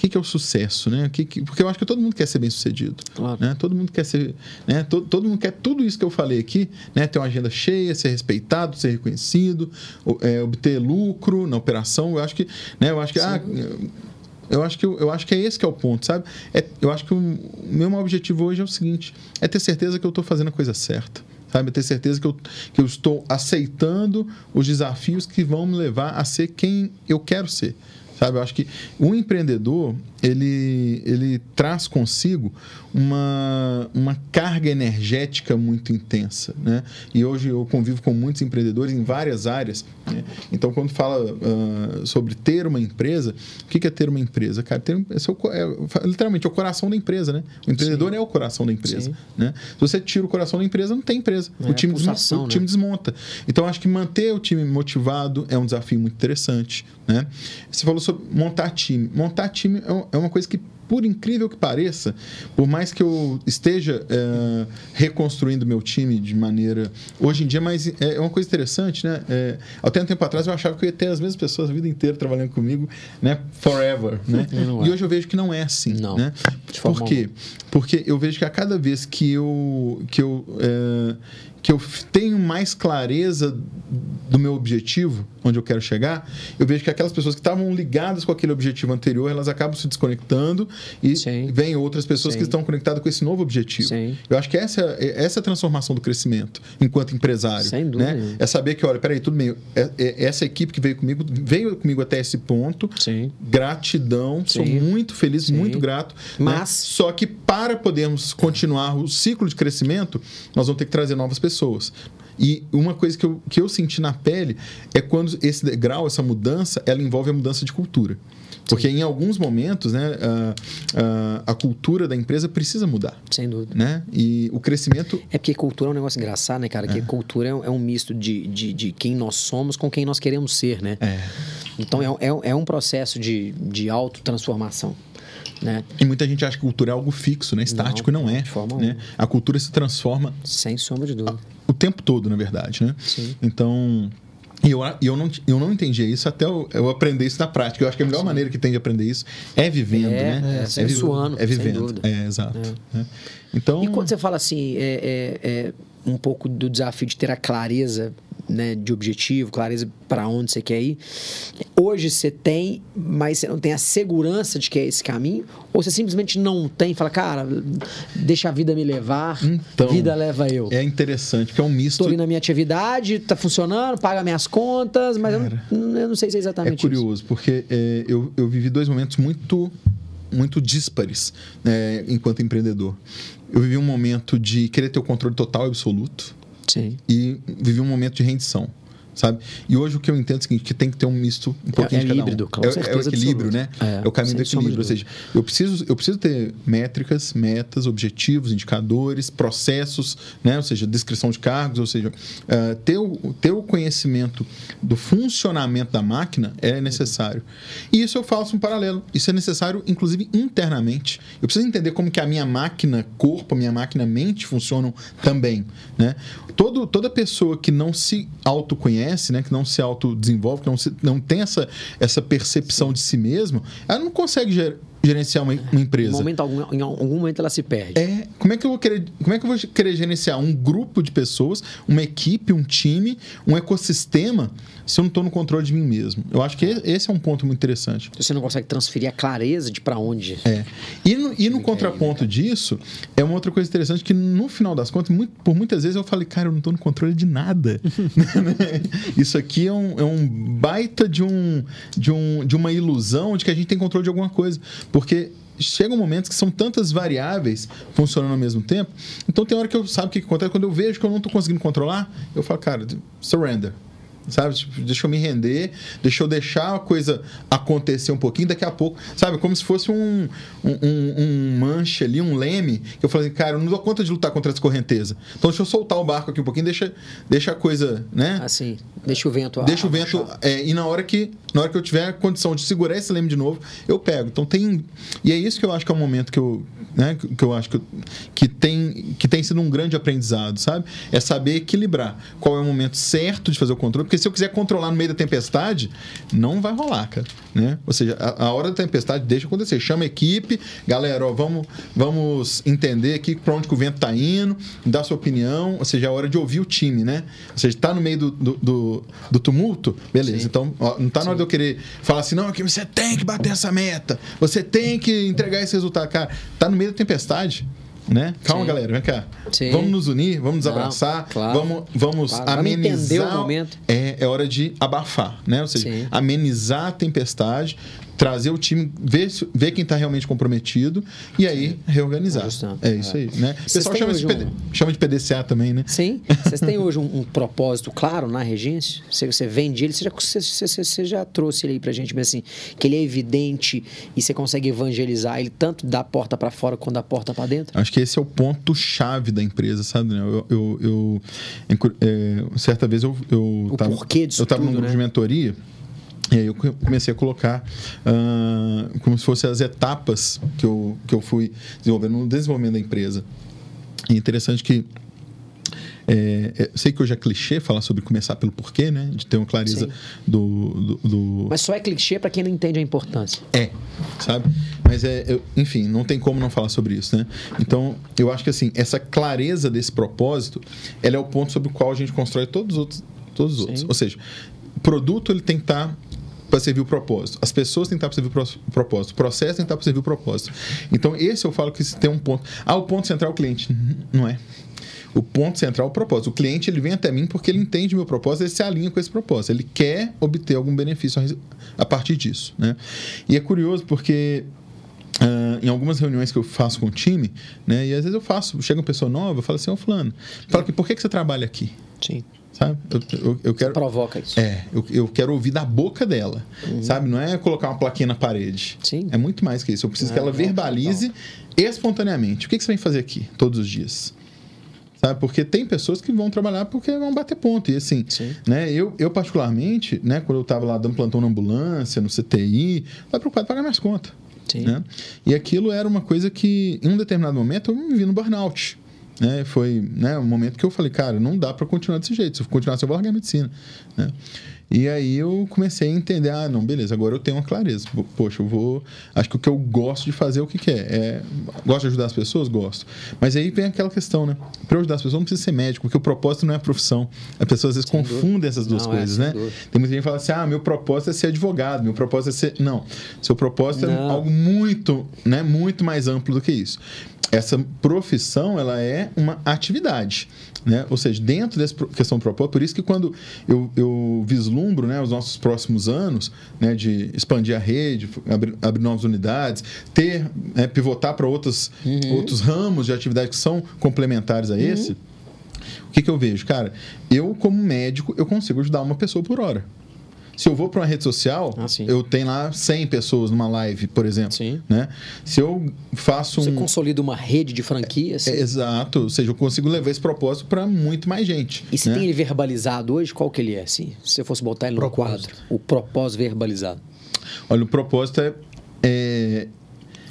que, que é o sucesso, né? Que, que, porque eu acho que todo mundo quer ser bem sucedido. Claro. Né? Todo mundo quer ser. Né? Todo, todo mundo quer tudo isso que eu falei aqui, né? Ter uma agenda cheia, ser respeitado, ser reconhecido, é, obter lucro na operação. Eu acho que. Né? Eu acho que. Ah, eu acho que, eu acho que é esse que é o ponto, sabe? É, eu acho que o meu objetivo hoje é o seguinte: é ter certeza que eu estou fazendo a coisa certa. Sabe? É ter certeza que eu, que eu estou aceitando os desafios que vão me levar a ser quem eu quero ser. Sabe? Eu acho que um empreendedor, ele, ele traz consigo uma, uma carga energética muito intensa, né? E hoje eu convivo com muitos empreendedores em várias áreas. Né? Então, quando fala uh, sobre ter uma empresa, o que é ter uma empresa? Cara, ter, é, é, literalmente é o coração da empresa, né? O empreendedor Sim. é o coração da empresa, né? Se você tira o coração da empresa, não tem empresa. É o, time pulsação, desmonta, o time né? desmonta. Então, acho que manter o time motivado é um desafio muito interessante, né? Você falou sobre montar time. Montar time é, é uma coisa que por incrível que pareça, por mais que eu esteja é, reconstruindo meu time de maneira. Hoje em dia, mas é, é uma coisa interessante, né? É, até um tempo atrás eu achava que eu ia ter as mesmas pessoas a vida inteira trabalhando comigo, né? Forever, né? E hoje eu vejo que não é assim. Não. Né? Por quê? Porque eu vejo que a cada vez que eu. Que eu é, que eu tenho mais clareza do meu objetivo, onde eu quero chegar, eu vejo que aquelas pessoas que estavam ligadas com aquele objetivo anterior, elas acabam se desconectando e Sim. vem outras pessoas Sim. que estão conectadas com esse novo objetivo. Sim. Eu acho que essa é, essa é a transformação do crescimento enquanto empresário. Sem dúvida. Né? É saber que, olha, peraí, tudo bem, é, é, essa equipe que veio comigo, veio comigo até esse ponto. Gratidão, sou muito feliz, muito grato. Né? Mas. Né? Só que para podermos continuar o ciclo de crescimento, nós vamos ter que trazer novas pessoas. E uma coisa que eu, que eu senti na pele é quando esse degrau, essa mudança, ela envolve a mudança de cultura. Porque Sim. em alguns momentos, né, a, a, a, cultura da empresa precisa mudar. Sem dúvida. Né? E o crescimento. É porque cultura é um negócio engraçado, né, cara? É. Que cultura é um, é um misto de, de, de, quem nós somos com quem nós queremos ser, né? É. Então é, é, é um processo de, de autotransformação. Né? E muita gente acha que cultura é algo fixo, né? Estático não, não é. De forma né? A cultura se transforma. Sem sombra de dúvida. O tempo todo, na verdade, né? Sim. Então. E eu, eu, não, eu não entendia isso até eu, eu aprender isso na prática. Eu acho que a melhor Sim. maneira que tem de aprender isso é vivendo, é, né? É, é, suando, é vivendo. É, exato. É. Né? Então... E quando você fala assim, é, é, é um pouco do desafio de ter a clareza né, de objetivo, clareza para onde você quer ir. Hoje você tem, mas você não tem a segurança de que é esse caminho, ou você simplesmente não tem e fala, cara, deixa a vida me levar, então, vida leva eu. É interessante, porque é um misto. Estou ali na minha atividade, está funcionando, paga minhas contas, mas eu não, eu, não, sei se é exatamente É curioso, isso. porque é, eu, eu vivi dois momentos muito muito díspares né, enquanto empreendedor. Eu vivi um momento de querer ter o controle total e absoluto Sim. e vivi um momento de rendição sabe? E hoje o que eu entendo é o seguinte, que tem que ter um misto um pouquinho é, é de cada híbrido, um. É, é, o equilíbrio, né? É, é o caminho do equilíbrio. Ou seja, eu preciso, eu preciso ter métricas, metas, objetivos, indicadores, processos, né? Ou seja, descrição de cargos, ou seja, uh, ter, o, ter o conhecimento do funcionamento da máquina é necessário. E isso eu faço um paralelo. Isso é necessário, inclusive, internamente. Eu preciso entender como que a minha máquina corpo, a minha máquina mente funcionam também, né? Todo, toda pessoa que não se autoconhece conhece, né, que não se autodesenvolve, que não, se, não tem essa, essa percepção de si mesmo, ela não consegue gerenciar uma, uma empresa. Em, momento, algum, em algum momento ela se perde. É, como é que eu vou querer, como é que eu vou querer gerenciar um grupo de pessoas, uma equipe, um time, um ecossistema se eu não estou no controle de mim mesmo. Eu acho que esse é um ponto muito interessante. Você não consegue transferir a clareza de para onde. É. E no, e no contraponto disso, é uma outra coisa interessante que no final das contas, muito, por muitas vezes eu falei, cara, eu não estou no controle de nada. Isso aqui é um, é um baita de, um, de, um, de uma ilusão de que a gente tem controle de alguma coisa. Porque chegam momentos que são tantas variáveis funcionando ao mesmo tempo. Então tem hora que eu sabe o que acontece quando eu vejo que eu não estou conseguindo controlar, eu falo, cara, surrender sabe? Tipo, deixa eu me render, deixa eu deixar a coisa acontecer um pouquinho, daqui a pouco, sabe? Como se fosse um, um, um, um manche ali, um leme, que eu falei, cara, eu não dou conta de lutar contra essa correnteza. Então deixa eu soltar o barco aqui um pouquinho, deixa, deixa a coisa, né? Assim, deixa o vento Deixa o vento, é, e na hora que na hora que eu tiver a condição de segurar esse leme de novo, eu pego. Então tem. E é isso que eu acho que é o momento que eu. Né, que eu acho que, que, tem, que tem sido um grande aprendizado, sabe? É saber equilibrar qual é o momento certo de fazer o controle, porque se eu quiser controlar no meio da tempestade, não vai rolar, cara. Né? Ou seja, a, a hora da tempestade deixa acontecer. Chama a equipe, galera, ó, vamos, vamos entender aqui para onde que o vento está indo, dar sua opinião, ou seja, é a hora de ouvir o time, né? Ou seja, está no meio do, do, do, do tumulto, beleza. Sim. Então, ó, não está na hora de eu querer falar assim, não, que você tem que bater essa meta, você tem que entregar esse resultado. Cara, tá no meio da tempestade. Né? Calma, Sim. galera, vem cá. Sim. Vamos nos unir, vamos nos Não, abraçar, claro. vamos, vamos claro. amenizar. Vamos o momento. É, é hora de abafar, né? Ou seja, Sim. amenizar a tempestade trazer o time, ver, ver quem está realmente comprometido e aí reorganizar. É isso aí, né? O pessoal chama de, PD, um... chama de, PDCA também, né? Sim. Vocês têm hoje um, um, propósito claro na regência? Você, você vende ele, você já, você, você, já trouxe ele aí para a gente, mas assim, que ele é evidente e você consegue evangelizar ele tanto da porta para fora quanto da porta para dentro? Acho que esse é o ponto-chave da empresa, sabe? Eu, eu, eu é, certa vez eu, eu o tava, eu estava num grupo né? de mentoria e aí eu comecei a colocar uh, como se fossem as etapas que eu, que eu fui desenvolvendo no desenvolvimento da empresa. E é interessante que é, é, sei que hoje é clichê falar sobre começar pelo porquê, né? De ter uma clareza do, do, do, Mas só é clichê para quem não entende a importância. É, sabe? Mas é, eu, enfim, não tem como não falar sobre isso, né? Então, eu acho que assim, essa clareza desse propósito, ela é o ponto sobre o qual a gente constrói todos os outros. Todos os outros. Ou seja, produto ele tem que estar tá para servir o propósito. As pessoas têm para servir o propósito. O processo tem para servir o propósito. Então, esse eu falo que tem um ponto. Ah, o ponto central é o cliente. Não é. O ponto central é o propósito. O cliente ele vem até mim porque ele entende meu propósito, ele se alinha com esse propósito. Ele quer obter algum benefício a partir disso. Né? E é curioso porque Uh, em algumas reuniões que eu faço com o time, né? E às vezes eu faço, chega uma pessoa nova, eu falo assim, ô oh, fulano, fala que por que, que você trabalha aqui? Sim. Sabe? Eu, eu, eu quero. Você provoca isso. É, eu, eu quero ouvir da boca dela. Uhum. Sabe? Não é colocar uma plaquinha na parede. Sim. É muito mais que isso. Eu preciso é, que ela verbalize espontaneamente. O que, que você vem fazer aqui todos os dias? Sabe? Porque tem pessoas que vão trabalhar porque vão bater ponto. E assim, Sim. né? Eu, eu particularmente, né, quando eu estava lá dando plantão na ambulância, no CTI, estava preocupado em pagar minhas contas. Sim. Né? E aquilo era uma coisa que, em um determinado momento, eu me vi no burnout. Né? Foi né, um momento que eu falei, cara, não dá para continuar desse jeito. Se eu continuar assim, eu vou largar a medicina. Né? E aí eu comecei a entender, ah, não, beleza, agora eu tenho uma clareza. Poxa, eu vou. Acho que o que eu gosto de fazer é o que, que é. é. Gosto de ajudar as pessoas? Gosto. Mas aí vem aquela questão, né? Para ajudar as pessoas não precisa ser médico, porque o propósito não é a profissão. As pessoas às vezes sem confundem essas duas não, é, coisas, é, né? Tem muita gente que fala assim: ah, meu propósito é ser advogado, meu propósito é ser. Não. Seu propósito é não. é algo muito, né, muito mais amplo do que isso essa profissão ela é uma atividade. Né? Ou seja, dentro dessa questão do propósito, por isso que quando eu, eu vislumbro né, os nossos próximos anos né, de expandir a rede, abrir, abrir novas unidades, ter, né, pivotar para outros, uhum. outros ramos de atividade que são complementares a esse, uhum. o que, que eu vejo? Cara, eu como médico, eu consigo ajudar uma pessoa por hora. Se eu vou para uma rede social, ah, eu tenho lá 100 pessoas numa live, por exemplo. Sim. Né? Se eu faço Você um... consolida uma rede de franquias. É, exato. Ou seja, eu consigo levar esse propósito para muito mais gente. E se né? tem ele verbalizado hoje, qual que ele é? Assim, se eu fosse botar ele no quadro, o propósito verbalizado. Olha, o propósito é, é...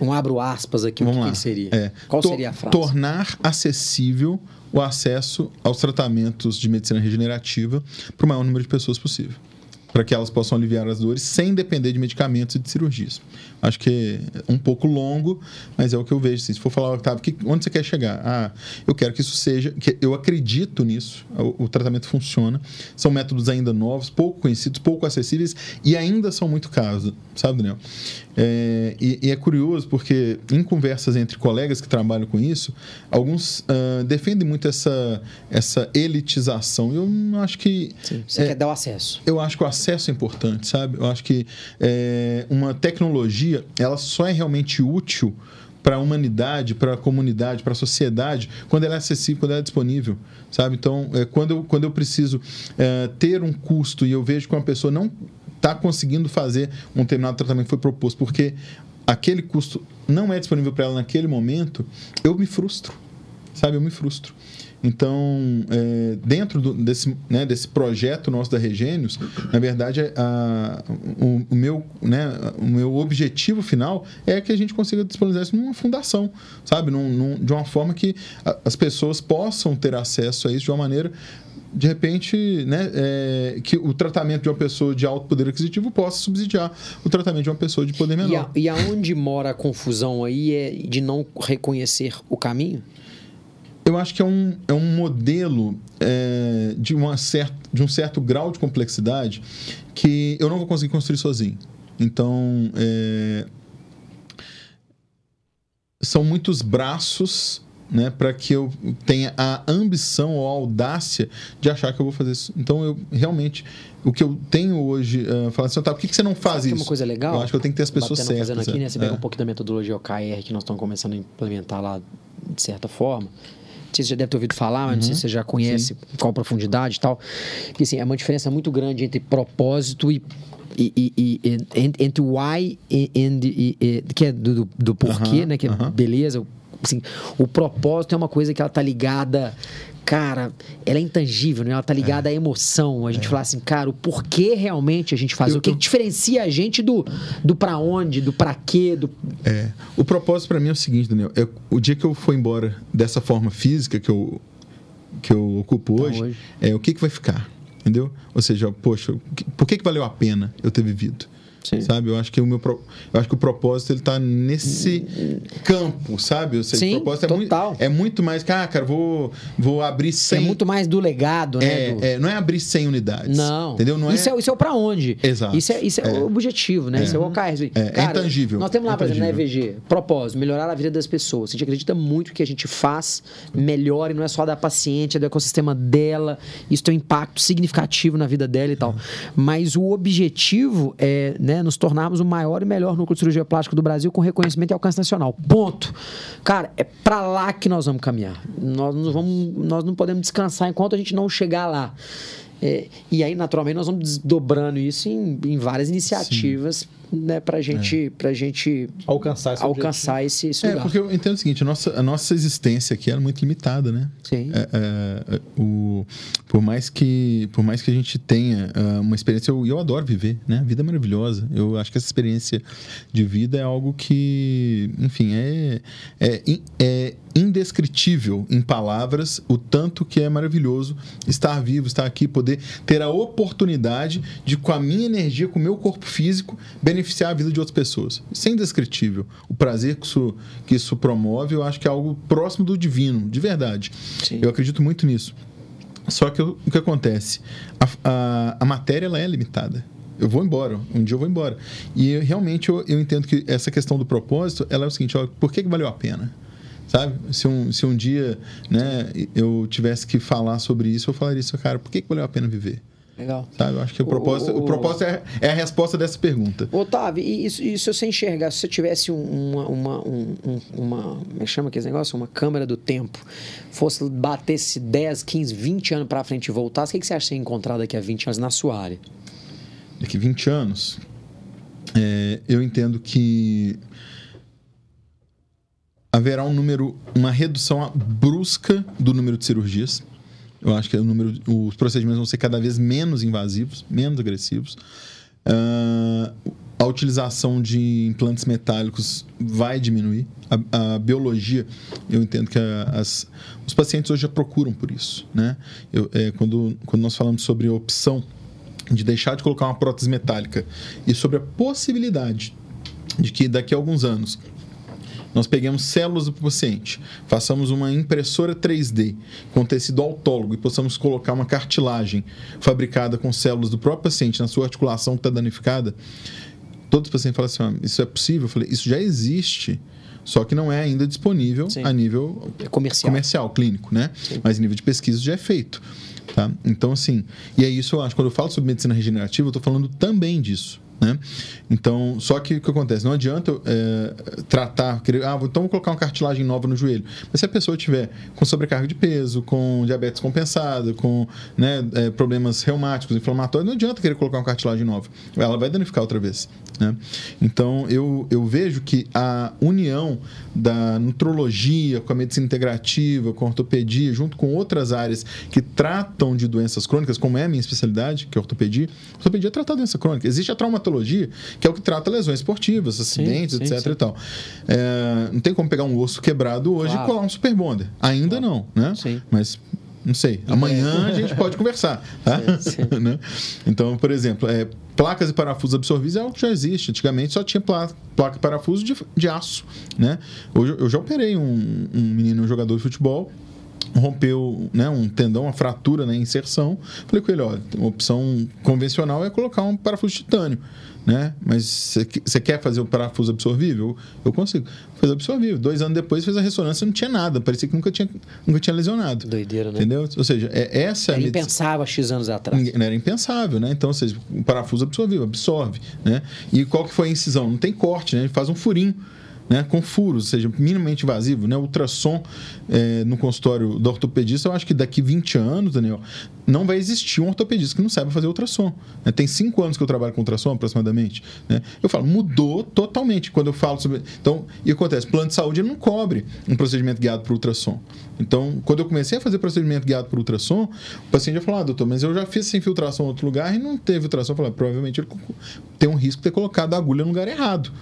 Um abro aspas aqui, Vamos o que, que seria? É. Qual seria a frase? Tornar acessível o acesso aos tratamentos de medicina regenerativa para o maior número de pessoas possível para que elas possam aliviar as dores sem depender de medicamentos e de cirurgias. Acho que é um pouco longo, mas é o que eu vejo. Assim, se for falar, Octavio, que, onde você quer chegar? Ah, eu quero que isso seja, que eu acredito nisso, o, o, tratamento funciona. São métodos ainda novos, pouco conhecidos, pouco acessíveis e ainda são muito caros, sabe, Daniel? É, e, e, é curioso porque em conversas entre colegas que trabalham com isso, alguns uh, defendem muito essa, essa elitização. Eu acho que. Sim, você é, quer dar o acesso. Eu acho que o acesso é importante, sabe? Eu acho que é, uma tecnologia ela só é realmente útil para a humanidade, para a comunidade, para a sociedade, quando ela é acessível, quando ela é disponível, sabe? Então, é, quando, eu, quando eu preciso é, ter um custo e eu vejo que uma pessoa não está conseguindo fazer um determinado tratamento que foi proposto, porque aquele custo não é disponível para ela naquele momento, eu me frustro, sabe? Eu me frustro. Então, é, dentro do, desse, né, desse projeto nosso da Regênios, na verdade, a, o, o, meu, né, o meu objetivo final é que a gente consiga disponibilizar isso numa fundação, sabe? Num, num, de uma forma que a, as pessoas possam ter acesso a isso de uma maneira de repente, né, é, que o tratamento de uma pessoa de alto poder aquisitivo possa subsidiar o tratamento de uma pessoa de poder menor. E, a, e aonde mora a confusão aí é de não reconhecer o caminho? Eu acho que é um, é um modelo é, de, uma certa, de um certo grau de complexidade que eu não vou conseguir construir sozinho. Então, é, são muitos braços né, para que eu tenha a ambição ou a audácia de achar que eu vou fazer isso. Então, eu realmente, o que eu tenho hoje, uh, falar assim, tá, por que, que você não faz Sabe isso? uma coisa legal? Eu acho que eu tenho que ter as pessoas certas. fazendo aqui, né? Você é. pega um pouco da metodologia OKR que nós estamos começando a implementar lá de certa forma sei se você já deve ter ouvido falar, mas uhum. não sei se você já conhece Sim. qual profundidade e tal. Que assim, é uma diferença muito grande entre propósito e e, e, e, entre o why e, e, que é do, do porquê, né? Que é beleza. Assim, o propósito é uma coisa que ela tá ligada cara, ela é intangível, né? Ela tá ligada é. à emoção. A gente é. fala assim, cara, o porquê realmente a gente faz, eu, o que, eu... que diferencia a gente do, do para onde, do para quê, do... É. O propósito para mim é o seguinte, Daniel, é, o dia que eu for embora dessa forma física que eu que eu ocupo então, hoje, hoje, é o que, que vai ficar, entendeu? Ou seja, poxa, por que, que valeu a pena eu ter vivido? Sim. Sabe? Eu acho que o meu eu acho que o propósito ele tá nesse campo, sabe? Eu sei, Sim, o propósito total. É, muito, é muito mais que, ah, cara, vou, vou abrir 100. É muito mais do legado, né? É, do... é, não é abrir 100 unidades. Não. Entendeu? Não isso é, é isso é o para onde. Exato. Isso é, isso é, é. o objetivo, né? Isso é o OKR. É, é, cara, é intangível. Nós temos lá, é por exemplo, na EVG, propósito, melhorar a vida das pessoas. A gente acredita muito que a gente faz melhore, não é só da paciente, é do ecossistema dela. Isso tem um impacto significativo na vida dela e tal. Mas o objetivo é né, nos tornarmos uma maior e melhor núcleo de cirurgia plástica do Brasil com reconhecimento e alcance nacional. Ponto. Cara, é para lá que nós vamos caminhar. Nós não, vamos, nós não podemos descansar enquanto a gente não chegar lá. É, e aí, naturalmente, nós vamos desdobrando isso em, em várias iniciativas. Sim né, para gente, é. Pra gente alcançar esse, alcançar esse, esse é, lugar. É, porque eu entendo o seguinte, a nossa, a nossa existência aqui era muito limitada, né? Sim. É, é, o, por, mais que, por mais que a gente tenha uh, uma experiência, eu, eu adoro viver, né? A vida é maravilhosa. Eu acho que essa experiência de vida é algo que, enfim, é, é, é indescritível em palavras o tanto que é maravilhoso estar vivo, estar aqui, poder ter a oportunidade de, com a minha energia, com o meu corpo físico, beneficiar a vida de outras pessoas. Isso é indescritível. O prazer que isso, que isso promove, eu acho que é algo próximo do divino, de verdade. Sim. Eu acredito muito nisso. Só que o que acontece? A, a, a matéria ela é limitada eu vou embora, um dia eu vou embora. E eu, realmente eu, eu, entendo que essa questão do propósito, ela é o seguinte, ó, por que, que valeu a pena? Sabe? Se um, se um dia né, eu tivesse que falar sobre isso, eu falaria isso, cara, por que, que valeu a pena viver? Legal. Sabe? Eu acho que o propósito, o, o propósito é, é, a resposta dessa pergunta. Otávio, e, e, e se você enxergar, se você tivesse uma, uma, um, uma, como é chama aquele negócio? Uma câmera do tempo, fosse batesse 10, 15, 20 anos para frente e voltasse, o que, que você acha que você ia encontrar daqui a 20 anos na sua área? Daqui a 20 anos, é, eu entendo que haverá um número, uma redução brusca do número de cirurgias. Eu acho que o número, os procedimentos vão ser cada vez menos invasivos, menos agressivos. Uh, a utilização de implantes metálicos vai diminuir. A, a biologia, eu entendo que a, as, os pacientes hoje já procuram por isso. Né? Eu, é, quando, quando nós falamos sobre a opção de deixar de colocar uma prótese metálica e sobre a possibilidade de que daqui a alguns anos nós peguemos células do paciente, façamos uma impressora 3D com tecido autólogo e possamos colocar uma cartilagem fabricada com células do próprio paciente na sua articulação que está danificada, todos os pacientes falam assim: ah, isso é possível? Eu falei: isso já existe. Só que não é ainda disponível Sim. a nível comercial. comercial, clínico, né? Sim. Mas nível de pesquisa já é feito. Tá? Então, assim, e é isso eu acho. Quando eu falo sobre medicina regenerativa, eu estou falando também disso. Né? Então, só que o que acontece? Não adianta é, tratar, querer, ah, então vou colocar uma cartilagem nova no joelho. Mas se a pessoa tiver com sobrecarga de peso, com diabetes compensado, com né, é, problemas reumáticos, inflamatórios, não adianta querer colocar uma cartilagem nova. Ela vai danificar outra vez. Né? Então, eu, eu vejo que a união da nutrologia com a medicina integrativa, com a ortopedia, junto com outras áreas que tratam de doenças crônicas, como é a minha especialidade, que é a ortopedia, a ortopedia é tratar doença crônica. Existe a traumatologia, que é o que trata lesões esportivas, acidentes, sim, sim, etc. Sim. E tal. É, não tem como pegar um osso quebrado hoje claro. e colar um super bonder. Ainda claro. não, né? Sim. Mas não sei. Amanhã a gente pode conversar. Tá? Sim, sim. né? Então, por exemplo, é, placas e parafusos absorvíveis é algo que já existe. Antigamente só tinha placa, placa e parafuso de, de aço. Né? Hoje eu já operei um, um menino, um jogador de futebol, rompeu né, um tendão, uma fratura na né, inserção. Falei com ele, ó, uma opção convencional é colocar um parafuso de titânio né? Mas você quer fazer o parafuso absorvível? Eu consigo. Fez absorvível. Dois anos depois fez a ressonância não tinha nada. Parecia que nunca tinha, nunca tinha lesionado. Doideira, né? Entendeu? Ou seja, é essa... Era impensável X anos atrás. Era impensável, né? Então, ou seja, o parafuso absorvível, absorve, né? E qual que foi a incisão? Não tem corte, né? Ele faz um furinho né, com furos, ou seja, minimamente invasivo, né, ultrassom é, no consultório do ortopedista, eu acho que daqui 20 anos, Daniel, não vai existir um ortopedista que não saiba fazer ultrassom. Né? Tem cinco anos que eu trabalho com ultrassom, aproximadamente. Né? Eu falo, mudou totalmente quando eu falo sobre. Então, e acontece, plano de saúde não cobre um procedimento guiado por ultrassom. Então, quando eu comecei a fazer procedimento guiado por ultrassom, o paciente já falou, ah, doutor, mas eu já fiz essa infiltração em outro lugar e não teve ultrassom. Eu falei, ah, provavelmente ele tem um risco de ter colocado a agulha no lugar errado.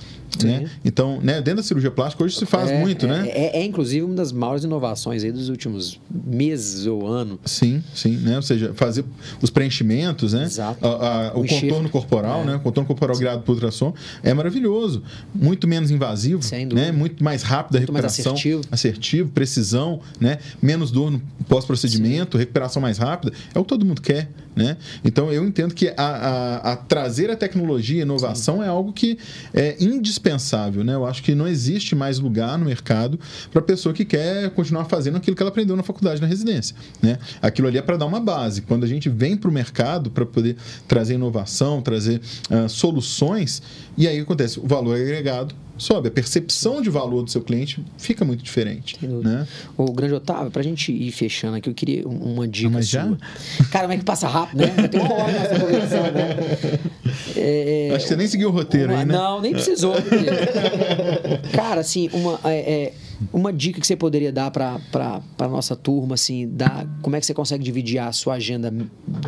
Né? Então, né, dentro da cirurgia plástica hoje se faz é, muito, é, né? É, é, inclusive, uma das maiores inovações aí dos últimos meses ou anos. Sim, sim, né? Ou seja, fazer os preenchimentos, né? Exato. A, a, o, o contorno corporal, né? O contorno corporal sim. guiado por ultrassom é maravilhoso. Muito menos invasivo, Sem né? Muito mais rápido a muito recuperação. assertivo. assertivo, precisão, né? Menos dor no pós-procedimento, recuperação mais rápida. É o que todo mundo quer, né? Então, eu entendo que a, a, a trazer a tecnologia, a inovação Sim. é algo que é indispensável, né? Eu acho que não existe mais lugar no mercado para a pessoa que quer continuar fazendo aquilo que ela aprendeu na faculdade, na residência, né? Aquilo ali é para dar uma base. Quando a gente vem para o mercado para poder trazer inovação, trazer uh, soluções, e aí acontece o valor agregado sobe. A percepção de valor do seu cliente fica muito diferente. Né? O grande Otávio, para a gente ir fechando aqui, eu queria uma dica ah, mas já? sua. Cara, como é que passa rápido, né? Tem uma hora nessa conversa, né? É, Acho que você nem seguiu o roteiro uma, aí, né? Não, nem precisou. Cara, assim, uma, é, é, uma dica que você poderia dar para a nossa turma, assim, dar, como é que você consegue dividir a sua agenda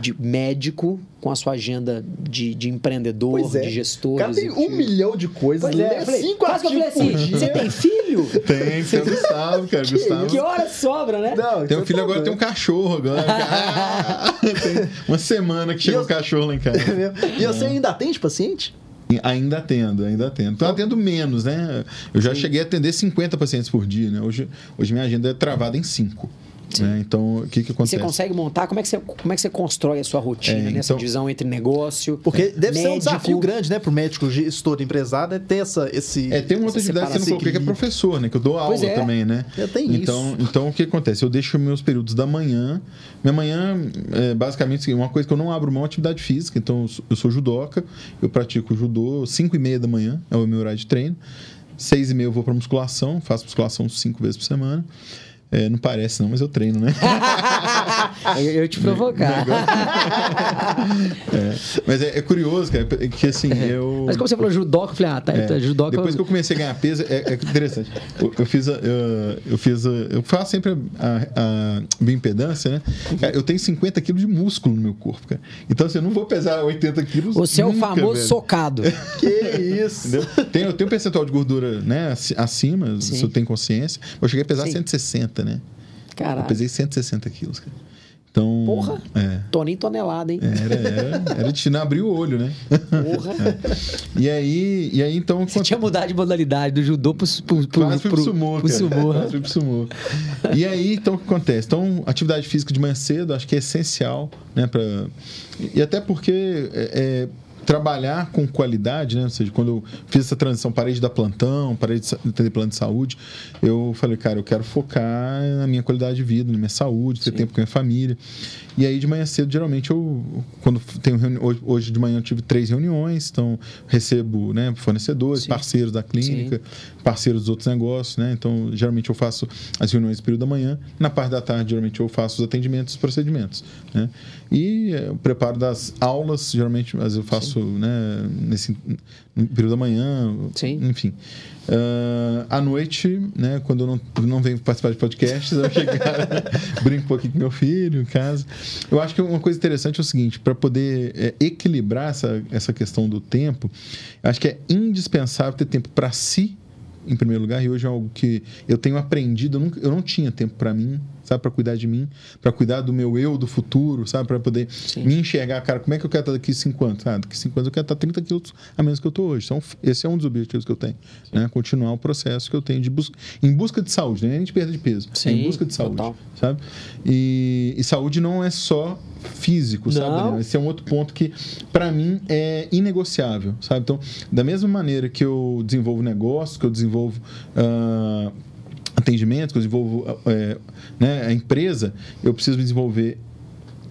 de médico com a sua agenda de, de empreendedor, é. de gestor? Cara, tem um milhão de coisas. Pois é, falei, cinco quase que eu falei assim, você tem filho? Tem, tem o Gustavo, cara. Que, Gustavo. que hora sobra, né? Não, tem um filho agora, tem um cachorro agora. tem uma semana que chegou um cachorro lá em casa. e você ainda atende paciente? Ainda atendo, ainda atendo. Então, atendo menos, né? Eu já Sim. cheguei a atender 50 pacientes por dia, né? Hoje, hoje minha agenda é travada em 5. Né? Então, o que, que acontece? Você consegue montar? Como é que você, como é que você constrói a sua rotina é, nessa então, divisão entre negócio? Porque deve médico. ser um desafio grande, né, para o médico gestor empresário, é ter essa, esse. É, tem uma outra atividade que você não coloquei, que é professor, né? Que eu dou aula é. também, né? Eu tenho então, isso. Então, o que acontece? Eu deixo meus períodos da manhã. Minha manhã, é, basicamente, uma coisa que eu não abro mão é atividade física. Então, eu sou judoca, eu pratico judô 5 e meia da manhã, é o meu horário de treino. Seis e meia eu vou para musculação, faço musculação cinco vezes por semana. É, não parece não, mas eu treino, né? eu te provocar. é, mas é, é, curioso, cara, que assim, é. eu... Mas como você falou judoca, eu falei, ah, tá, é, tá judoca... Depois que eu comecei a ganhar peso, é, é interessante. Eu, eu, fiz a, eu, eu, fiz a, eu faço sempre a, a bioimpedância, né? Eu tenho 50 quilos de músculo no meu corpo, cara. Então, assim, eu não vou pesar 80 quilos Você nunca, é o famoso velho. socado. que isso! Tem, eu tenho um percentual de gordura né, acima, Sim. se eu tenho consciência. Eu cheguei a pesar Sim. 160, né? Caralho. Eu pesei 160 quilos, cara. Então, Porra! É. Toninho tonelada, hein? Era, era, era de abrir o olho, né? Porra! É. E aí, e aí então. Você quando... tinha mudado de modalidade do judô pro, pro, pro, Quase pro, pro sumô, pro sumô. Quase pro sumô. E aí, então, o que acontece? Então, atividade física de manhã cedo, acho que é essencial, né? Pra... E até porque é, é trabalhar com qualidade, né? Ou seja, quando eu fiz essa transição, parei de dar plantão, parei de ter plano de saúde, eu falei, cara, eu quero focar na minha qualidade de vida, na minha saúde, ter Sim. tempo com a minha família. E aí de manhã cedo, geralmente eu quando tenho reuni... hoje de manhã eu tive três reuniões, então recebo, né, fornecedores, Sim. parceiros da clínica, Sim. Parceiros dos outros negócios, né? Então, geralmente eu faço as reuniões no período da manhã, na parte da tarde geralmente eu faço os atendimentos, os procedimentos, né? E o preparo das aulas, geralmente, às vezes eu faço, Sim. né, nesse no período da manhã, Sim. enfim. Uh, à noite, né, quando eu não, não venho participar de podcasts, eu chego, brinco um pouquinho com meu filho em casa. Eu acho que uma coisa interessante é o seguinte: para poder é, equilibrar essa, essa questão do tempo, acho que é indispensável ter tempo para si, em primeiro lugar, e hoje é algo que eu tenho aprendido. Eu, nunca, eu não tinha tempo para mim, sabe? Para cuidar de mim, para cuidar do meu eu do futuro, sabe? Para poder Sim. me enxergar, cara, como é que eu quero estar daqui cinco anos? Ah, daqui cinco anos eu quero estar 30 quilos a menos que eu estou hoje. Então, esse é um dos objetivos que eu tenho, né? Continuar o processo que eu tenho de busca, em busca de saúde, nem né? de perda de peso, Sim, em busca de saúde, total. sabe? E, e, saúde não é só físico, não. sabe? Esse é um outro ponto que, para mim, é inegociável, sabe? Então, da mesma maneira que eu desenvolvo negócio, que eu desenvolvo uh, atendimento, que eu desenvolvo é, né, a empresa, eu preciso me desenvolver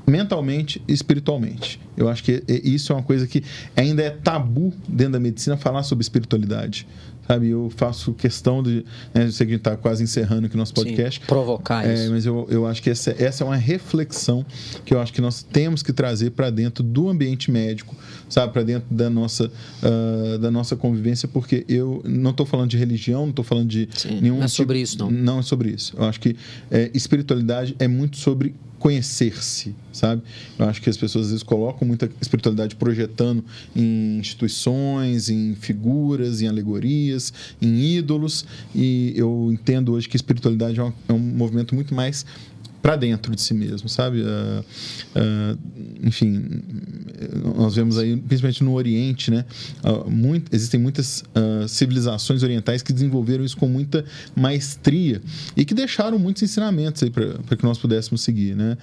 mentalmente e espiritualmente. Eu acho que isso é uma coisa que ainda é tabu dentro da medicina falar sobre espiritualidade sabe? Eu faço questão de. Né, eu sei que a gente está quase encerrando aqui o nosso podcast. Sim, provocar é, isso. Mas eu, eu acho que essa, essa é uma reflexão que eu acho que nós temos que trazer para dentro do ambiente médico, sabe? Para dentro da nossa, uh, da nossa convivência, porque eu não estou falando de religião, não estou falando de Sim, nenhum. Não é tipo, sobre isso, não. Não é sobre isso. Eu acho que é, espiritualidade é muito sobre conhecer-se, sabe? Eu acho que as pessoas às vezes colocam muita espiritualidade projetando em instituições, em figuras, em alegorias, em ídolos, e eu entendo hoje que espiritualidade é um, é um movimento muito mais para dentro de si mesmo, sabe? Uh, uh, enfim, nós vemos aí, principalmente no Oriente, né? Uh, muito, existem muitas civilizações orientais que desenvolveram isso com muita maestria e que deixaram muitos ensinamentos aí para que nós pudéssemos seguir, né?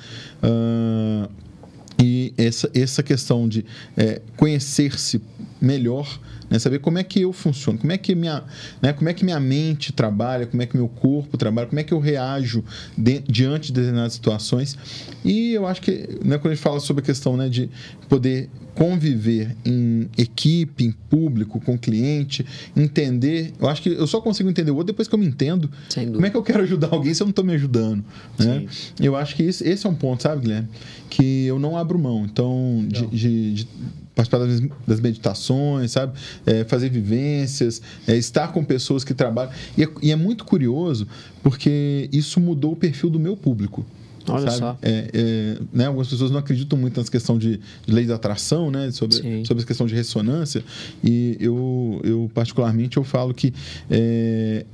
e essa, essa questão de é, conhecer-se melhor né? Saber como é que eu funciono, como é que minha, né? como é que minha mente trabalha, como é que meu corpo trabalha, como é que eu reajo de, diante de determinadas situações. E eu acho que né, quando a gente fala sobre a questão né, de poder conviver em equipe, em público, com cliente, entender. Eu acho que eu só consigo entender o outro depois que eu me entendo. Como é que eu quero ajudar alguém se eu não estou me ajudando? Né? Eu acho que esse, esse, é um ponto, sabe, Guilherme? Que eu não abro mão. Então, de, de, de participar das, meditações, sabe? É, fazer vivências, é, estar com pessoas que trabalham. E é, e é, muito curioso porque isso mudou o perfil do meu público. Olha sabe? só. É, é, né? Algumas pessoas não acreditam muito nessa questão de, de lei da atração, né? sobre, sobre a questão de ressonância. E eu, eu particularmente, eu falo que é,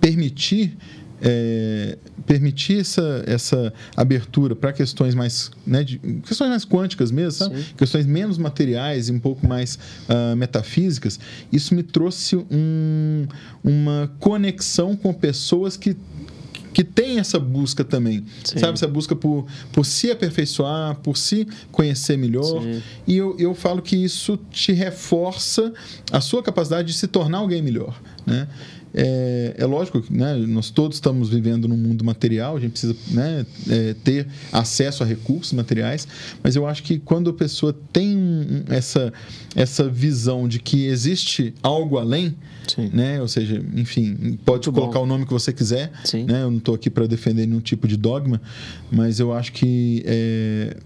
permitir é, permitir essa, essa abertura para questões mais né, de, questões mais quânticas mesmo, sabe? questões menos materiais e um pouco mais uh, metafísicas, isso me trouxe um, uma conexão com pessoas que que tem essa busca também, Sim. sabe? Essa busca por, por se aperfeiçoar, por se conhecer melhor. Sim. E eu, eu falo que isso te reforça a sua capacidade de se tornar alguém melhor, né? É, é lógico que né, nós todos estamos vivendo num mundo material, a gente precisa né, é, ter acesso a recursos materiais, mas eu acho que quando a pessoa tem essa, essa visão de que existe algo além, né, ou seja, enfim, pode Muito colocar bom. o nome que você quiser, né, eu não estou aqui para defender nenhum tipo de dogma, mas eu acho que é,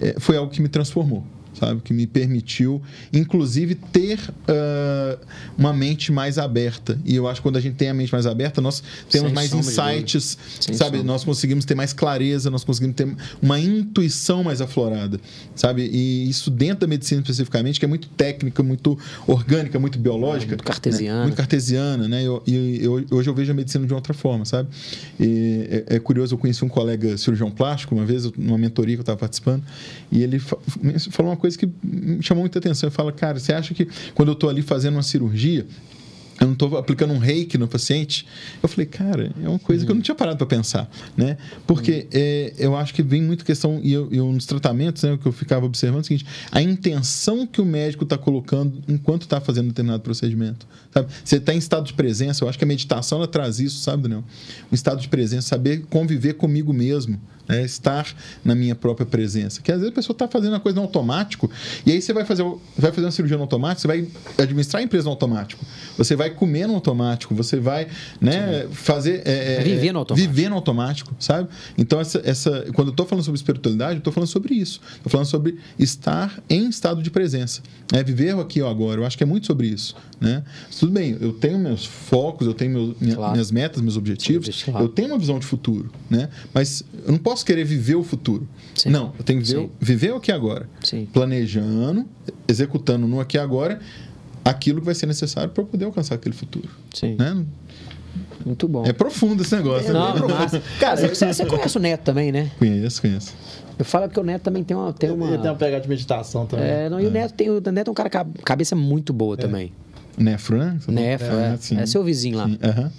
é foi algo que me transformou sabe? Que me permitiu, inclusive, ter uh, uma mente mais aberta. E eu acho que quando a gente tem a mente mais aberta, nós temos Sem mais insights, sabe? Nós conseguimos ter mais clareza, nós conseguimos ter uma intuição mais aflorada, sabe? E isso dentro da medicina especificamente, que é muito técnica, muito orgânica, muito biológica. muito cartesiana. Né? Muito cartesiana, né? E hoje eu vejo a medicina de outra forma, sabe? E é, é curioso, eu conheci um colega cirurgião plástico uma vez, numa mentoria que eu estava participando, e ele falou uma coisa coisa que me chamou muita atenção. Eu falo, cara, você acha que quando eu estou ali fazendo uma cirurgia, eu não estou aplicando um reiki no paciente. Eu falei, cara, é uma coisa que eu não tinha parado para pensar, né? Porque é, eu acho que vem muito questão, e eu, eu nos tratamentos, né, o que eu ficava observando é o seguinte, a intenção que o médico está colocando enquanto está fazendo determinado procedimento, sabe? Você está em estado de presença, eu acho que a meditação, ela traz isso, sabe, Daniel? Um estado de presença, saber conviver comigo mesmo, né? estar na minha própria presença. Que às vezes a pessoa está fazendo a coisa no automático, e aí você vai fazer, vai fazer uma cirurgia no automático, você vai administrar a empresa no automático, você vai comer no automático, você vai né, fazer. É, é, viver no automático. Viver no automático, sabe? Então, essa, essa, quando eu estou falando sobre espiritualidade, eu estou falando sobre isso. Estou falando sobre estar em estado de presença. É viver aqui ou agora. Eu acho que é muito sobre isso. Né? Tudo bem, eu tenho meus focos, eu tenho meu, minha, claro. minhas metas, meus objetivos, claro. eu tenho uma visão de futuro, né? mas eu não posso querer viver o futuro. Sim. Não, eu tenho que viver, viver o aqui agora. Sim. Planejando, executando no aqui agora aquilo que vai ser necessário para poder alcançar aquele futuro. Sim. Né? Muito bom. É profundo esse negócio. É, não, né? massa. Cara, você, você conhece o Neto também, né? Conheço, conheço. Eu falo que o Neto também tem uma. Tem uma... Ele tem uma pegada de meditação também. É, não, e o é. Neto, tem, o Neto é um cara cabeça muito boa é. também. Nefro, né? Nefro, é. É, é seu vizinho lá. Aham.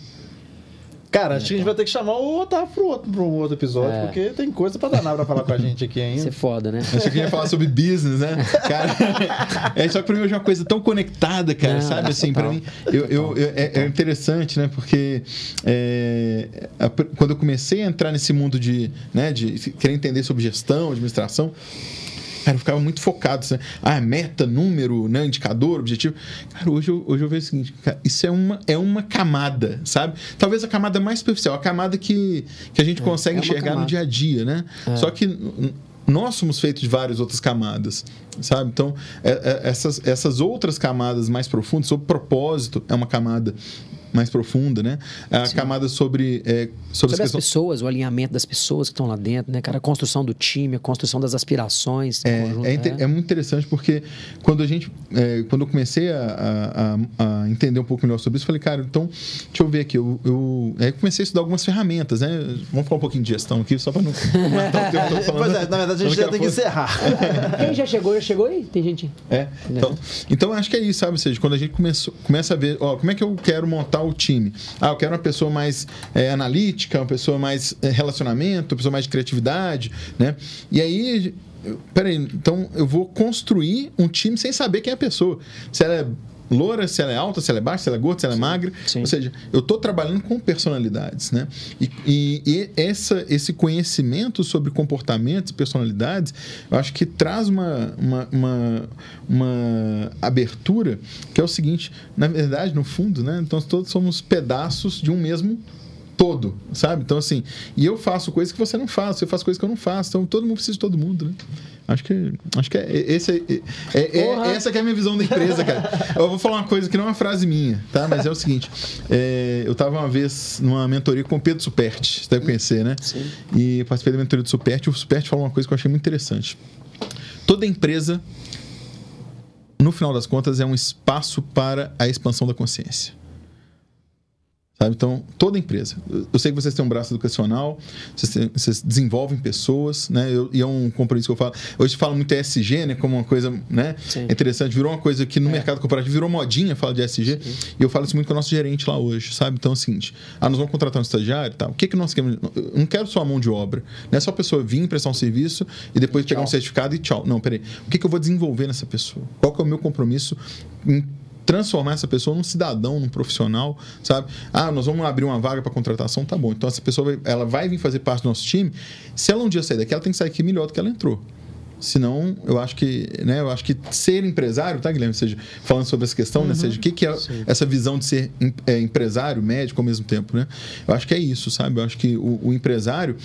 Cara, acho que a gente vai ter que chamar o Otávio pro outro, pro outro episódio, é. porque tem coisa pra danar pra falar com a gente aqui ainda. Isso é foda, né? Achei que ia falar sobre business, né? Cara, é só que pra mim hoje é uma coisa tão conectada, cara, Não, sabe? Assim, total. pra mim, eu, eu, eu é, é, interessante, né? Porque é, a, quando eu comecei a entrar nesse mundo de, né, de querer entender sobre gestão, administração, Cara, eu ficava muito focado. Ah, meta, número, né, indicador, objetivo. Cara, hoje eu, hoje eu vejo o seguinte: cara, isso é uma, é uma camada, sabe? Talvez a camada mais superficial, a camada que, que a gente é, consegue é enxergar camada. no dia a dia, né? É. Só que nós somos feitos de várias outras camadas, sabe? Então, é, é, essas, essas outras camadas mais profundas, sobre propósito, é uma camada mais profunda, né? A Sim. camada sobre é, sobre, sobre as, as pessoas, o alinhamento das pessoas que estão lá dentro, né, cara? A construção do time, a construção das aspirações. É, conjunto, é, é, é, muito interessante porque quando a gente, é, quando eu comecei a, a, a, entender um pouco melhor sobre isso, falei, cara, então deixa eu ver aqui, eu, eu, aí comecei a estudar algumas ferramentas, né? Vamos falar um pouquinho de gestão aqui, só para não matar o tempo que falando. Pois é, na verdade a gente já tem que encerrar. Quem já chegou, já chegou aí? Tem gente. É. Então, então acho que é isso, sabe? Ou seja, quando a gente começou, começa a ver, ó, como é que eu quero montar o time? Ah, eu quero uma pessoa mais é, analítica, uma pessoa mais é, relacionamento, uma pessoa mais de criatividade, né? E aí peraí, então eu vou construir um time sem saber quem é a pessoa. Se ela é loura, se ela é alta, se ela é baixa, se ela é gorda, se ela é magra. Sim. Ou seja, eu estou trabalhando com personalidades, né? E, e, e, essa, esse conhecimento sobre comportamentos e personalidades, eu acho que traz uma, uma, uma, uma abertura que é o seguinte, na verdade, no fundo, né? Então, todos somos pedaços de um mesmo todo, sabe? Então, assim, e eu faço coisas que você não faz, você faz coisas que eu não faço, então todo mundo precisa de todo mundo, né? Acho que, acho que é, esse é, é, é essa que é a minha visão da empresa, cara. Eu vou falar uma coisa que não é uma frase minha, tá? Mas é o seguinte: é, eu estava uma vez numa mentoria com o Pedro Superti, você deve conhecer, né? Sim. E participei da mentoria do Superti. O Superti falou uma coisa que eu achei muito interessante. Toda empresa, no final das contas, é um espaço para a expansão da consciência. Sabe? Então, toda empresa. Eu sei que vocês têm um braço educacional, vocês, vocês desenvolvem pessoas, né? Eu, e é um compromisso que eu falo. Hoje fala muito ESG, né? Como uma coisa né? interessante. Virou uma coisa que no é. mercado corporativo virou modinha falar de ESG. Sim. E eu falo isso muito com o nosso gerente lá hoje, sabe? Então é o seguinte: ah, nós vamos contratar um estagiário e tal. O que, que nós queremos? Eu não quero só a mão de obra. Não é só a pessoa vir, prestar um serviço e depois e pegar um certificado e tchau. Não, peraí. O que, que eu vou desenvolver nessa pessoa? Qual que é o meu compromisso em transformar essa pessoa num cidadão, num profissional, sabe? Ah, nós vamos abrir uma vaga para contratação, tá bom. Então essa pessoa vai, ela vai vir fazer parte do nosso time. Se ela um dia sair daqui, ela tem que sair aqui melhor do que ela entrou. Senão, eu acho que, né, eu acho que ser empresário, tá, Guilherme? Seja, falando sobre essa questão, né? uhum. né? Seja, o que, que é Sim. essa visão de ser é, empresário, médico ao mesmo tempo, né? Eu acho que é isso, sabe? Eu acho que o, o empresário,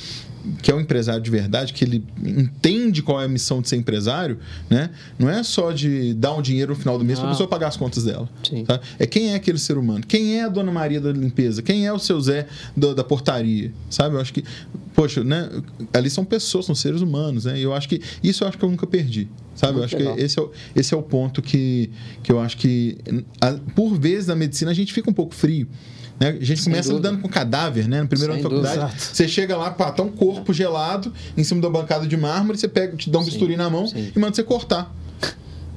que é um empresário de verdade, que ele entende qual é a missão de ser empresário, né? Não é só de dar um dinheiro no final do mês para a pessoa pagar as contas dela. Tá? É quem é aquele ser humano, quem é a dona Maria da limpeza, quem é o seu Zé do, da portaria, sabe? Eu acho que, poxa, né? Ali são pessoas, são seres humanos, né? E eu acho que isso eu acho que eu nunca perdi. Sabe? eu acho legal. que esse é, o, esse é o ponto que, que eu acho que, por vezes, na medicina a gente fica um pouco frio. Né? A gente Sem começa dúvida. lidando com cadáver, né? No primeiro Sem ano da faculdade. Dúvida. Você chega lá, pá, tá um corpo gelado em cima da bancada de mármore, você pega, te dá um sim, bisturi na mão sim. e manda você cortar.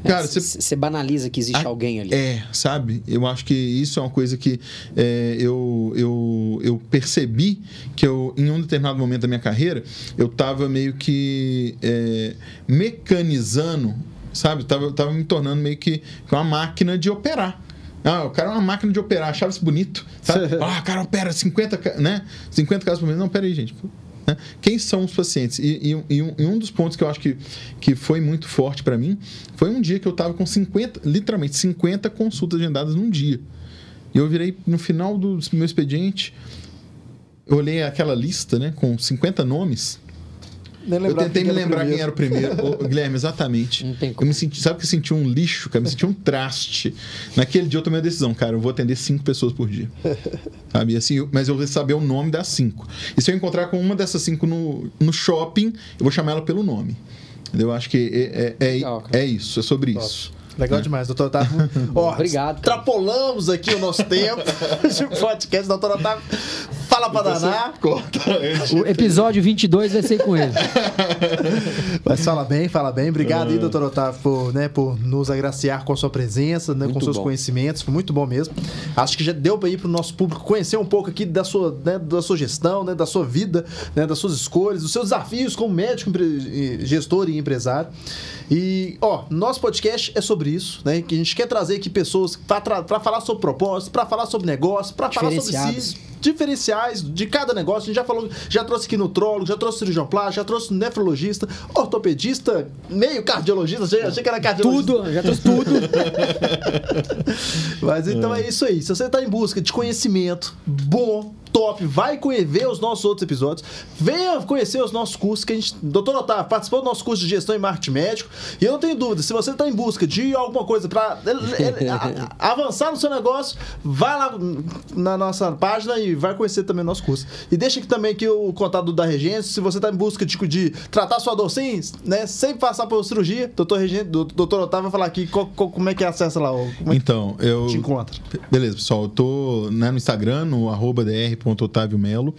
É, Cara, você... você banaliza que existe a... alguém ali. É, sabe? Eu acho que isso é uma coisa que é, eu, eu, eu percebi que eu, em um determinado momento da minha carreira, eu estava meio que é, mecanizando, sabe? Tava, tava me tornando meio que uma máquina de operar. Ah, o cara é uma máquina de operar, achava isso bonito. Sabe? ah, o cara opera 50, né? 50 casos por mês. Não, peraí, gente. Né? Quem são os pacientes? E, e, e, um, e, um, dos pontos que eu acho que, que foi muito forte para mim foi um dia que eu estava com 50, literalmente 50 consultas agendadas num dia. E eu virei no final do meu expediente, eu olhei aquela lista, né, com 50 nomes eu tentei me lembrar quem era o primeiro. Ô, Guilherme, exatamente. Não tem como. Eu me senti, sabe que eu senti um lixo, cara? Eu me senti um traste. Naquele dia eu tomei a decisão, cara, eu vou atender cinco pessoas por dia. Sabe? E assim, mas eu vou saber o nome das cinco. E se eu encontrar com uma dessas cinco no, no shopping, eu vou chamar ela pelo nome. Eu acho que é, é, é, é isso, é sobre Top. isso. Legal demais, doutor Otávio. Ó, Obrigado. Extrapolamos aqui o nosso tempo de podcast, doutor Otávio. Fala pra danar. O episódio 22 vai ser com ele. Mas fala bem, fala bem. Obrigado aí, doutor Otávio, por, né, por nos agraciar com a sua presença, né, com seus bom. conhecimentos. Foi muito bom mesmo. Acho que já deu para ir pro nosso público conhecer um pouco aqui da sua, né, da sua gestão, né, da sua vida, né, das suas escolhas, dos seus desafios como médico, gestor e empresário. E, ó, nosso podcast é sobre isso, né? Que a gente quer trazer aqui pessoas para falar sobre propósito, para falar sobre negócio, para falar sobre si, diferenciais de cada negócio. A gente já falou, já trouxe aqui nutrólogo, já trouxe cirurgião plástico, já trouxe nefrologista, ortopedista, meio cardiologista, achei, achei que era cardiologista. Tudo, já trouxe tudo. Mas então é. é isso aí. Se você está em busca de conhecimento bom, top, vai ver os nossos outros episódios, venha conhecer os nossos cursos, que a gente, doutor Otávio, participou do nosso curso de gestão e marketing médico, e eu não tenho dúvida, se você está em busca de alguma coisa para avançar no seu negócio, vai lá na nossa página e vai conhecer também o nosso curso. E deixa aqui também aqui o contato da Regência, se você está em busca de, de tratar sua dor sem, né, sem passar por cirurgia, doutor, Regência, doutor Otávio vai falar aqui qual, qual, como é que acessa lá. É então, eu... Te encontra. Beleza, pessoal, eu tô né, no Instagram, no arroba dr.otaviomelo.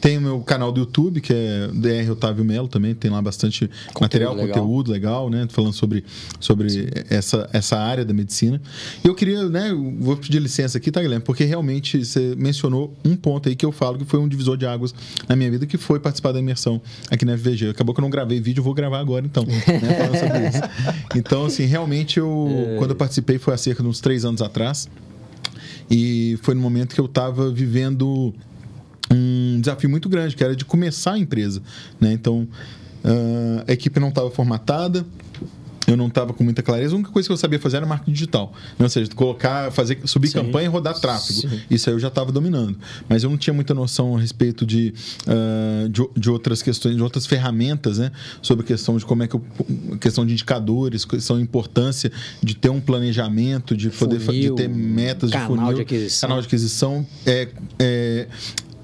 Tem o meu canal do YouTube, que é DR Otávio Melo também, tem lá bastante conteúdo material, legal. conteúdo legal, né? Falando sobre, sobre essa, essa área da medicina. E eu queria, né, vou pedir licença aqui, tá, Guilherme? Porque realmente você mencionou um ponto aí que eu falo que foi um divisor de águas na minha vida, que foi participar da imersão aqui na FVG. Acabou que eu não gravei vídeo, vou gravar agora então, né, falando sobre isso. Então, assim, realmente eu, é... quando eu participei foi há cerca de uns três anos atrás. E foi no momento que eu estava vivendo um desafio muito grande, que era de começar a empresa. Né? Então, uh, a equipe não estava formatada, eu não estava com muita clareza. A única coisa que eu sabia fazer era marketing digital. Ou seja, colocar, fazer, subir Sim. campanha e rodar tráfego. Sim. Isso aí eu já estava dominando. Mas eu não tinha muita noção a respeito de, uh, de, de, outras questões, de outras ferramentas, né? Sobre a questão de como é que eu, questão de indicadores, questão de importância de ter um planejamento, de poder funil, de ter metas de funil, de aquisição. canal de aquisição. É, é,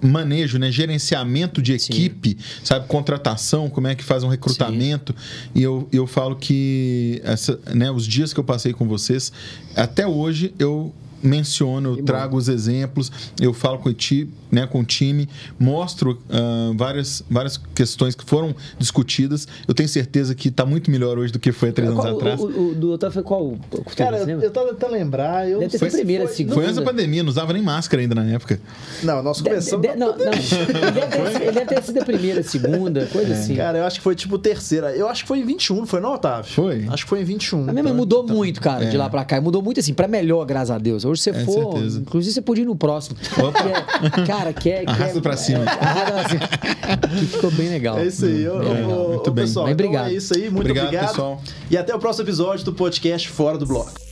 manejo, né? gerenciamento de equipe, Sim. sabe? Contratação, como é que faz um recrutamento. Sim. E eu, eu falo que essa, né, os dias que eu passei com vocês, até hoje eu menciono, eu trago os exemplos, eu falo com o time, né, com o time mostro uh, várias, várias questões que foram discutidas. Eu tenho certeza que está muito melhor hoje do que foi há três qual, anos atrás. O, o, o do Otávio foi qual? Cara, eu, eu tava tentando lembrar. Eu... Deve ter foi, primeira, foi, segunda. Foi antes da pandemia, não usava nem máscara ainda na época. Não, nós começamos. De, de, não, não. ele, deve ter, ele deve ter sido a primeira, segunda, coisa é. assim. Cara, eu acho que foi tipo terceira. Eu acho que foi em 21, não foi não, Otávio? Foi. Acho que foi em 21. A minha então, mudou então, muito, cara, é. de lá pra cá. Mudou muito assim, pra melhor, graças a Deus. Hoje você é, for. Certeza. Inclusive, você podia ir no próximo. Opa. Que é, cara, quer. É, Arrasta pra cima. Arrasta pra cima. que ficou bem legal. É isso aí. Eu, eu, eu, muito bem. Pessoal, Mas obrigado. Então é isso aí. Muito obrigado, obrigado. Pessoal. E até o próximo episódio do podcast Fora do Bloco.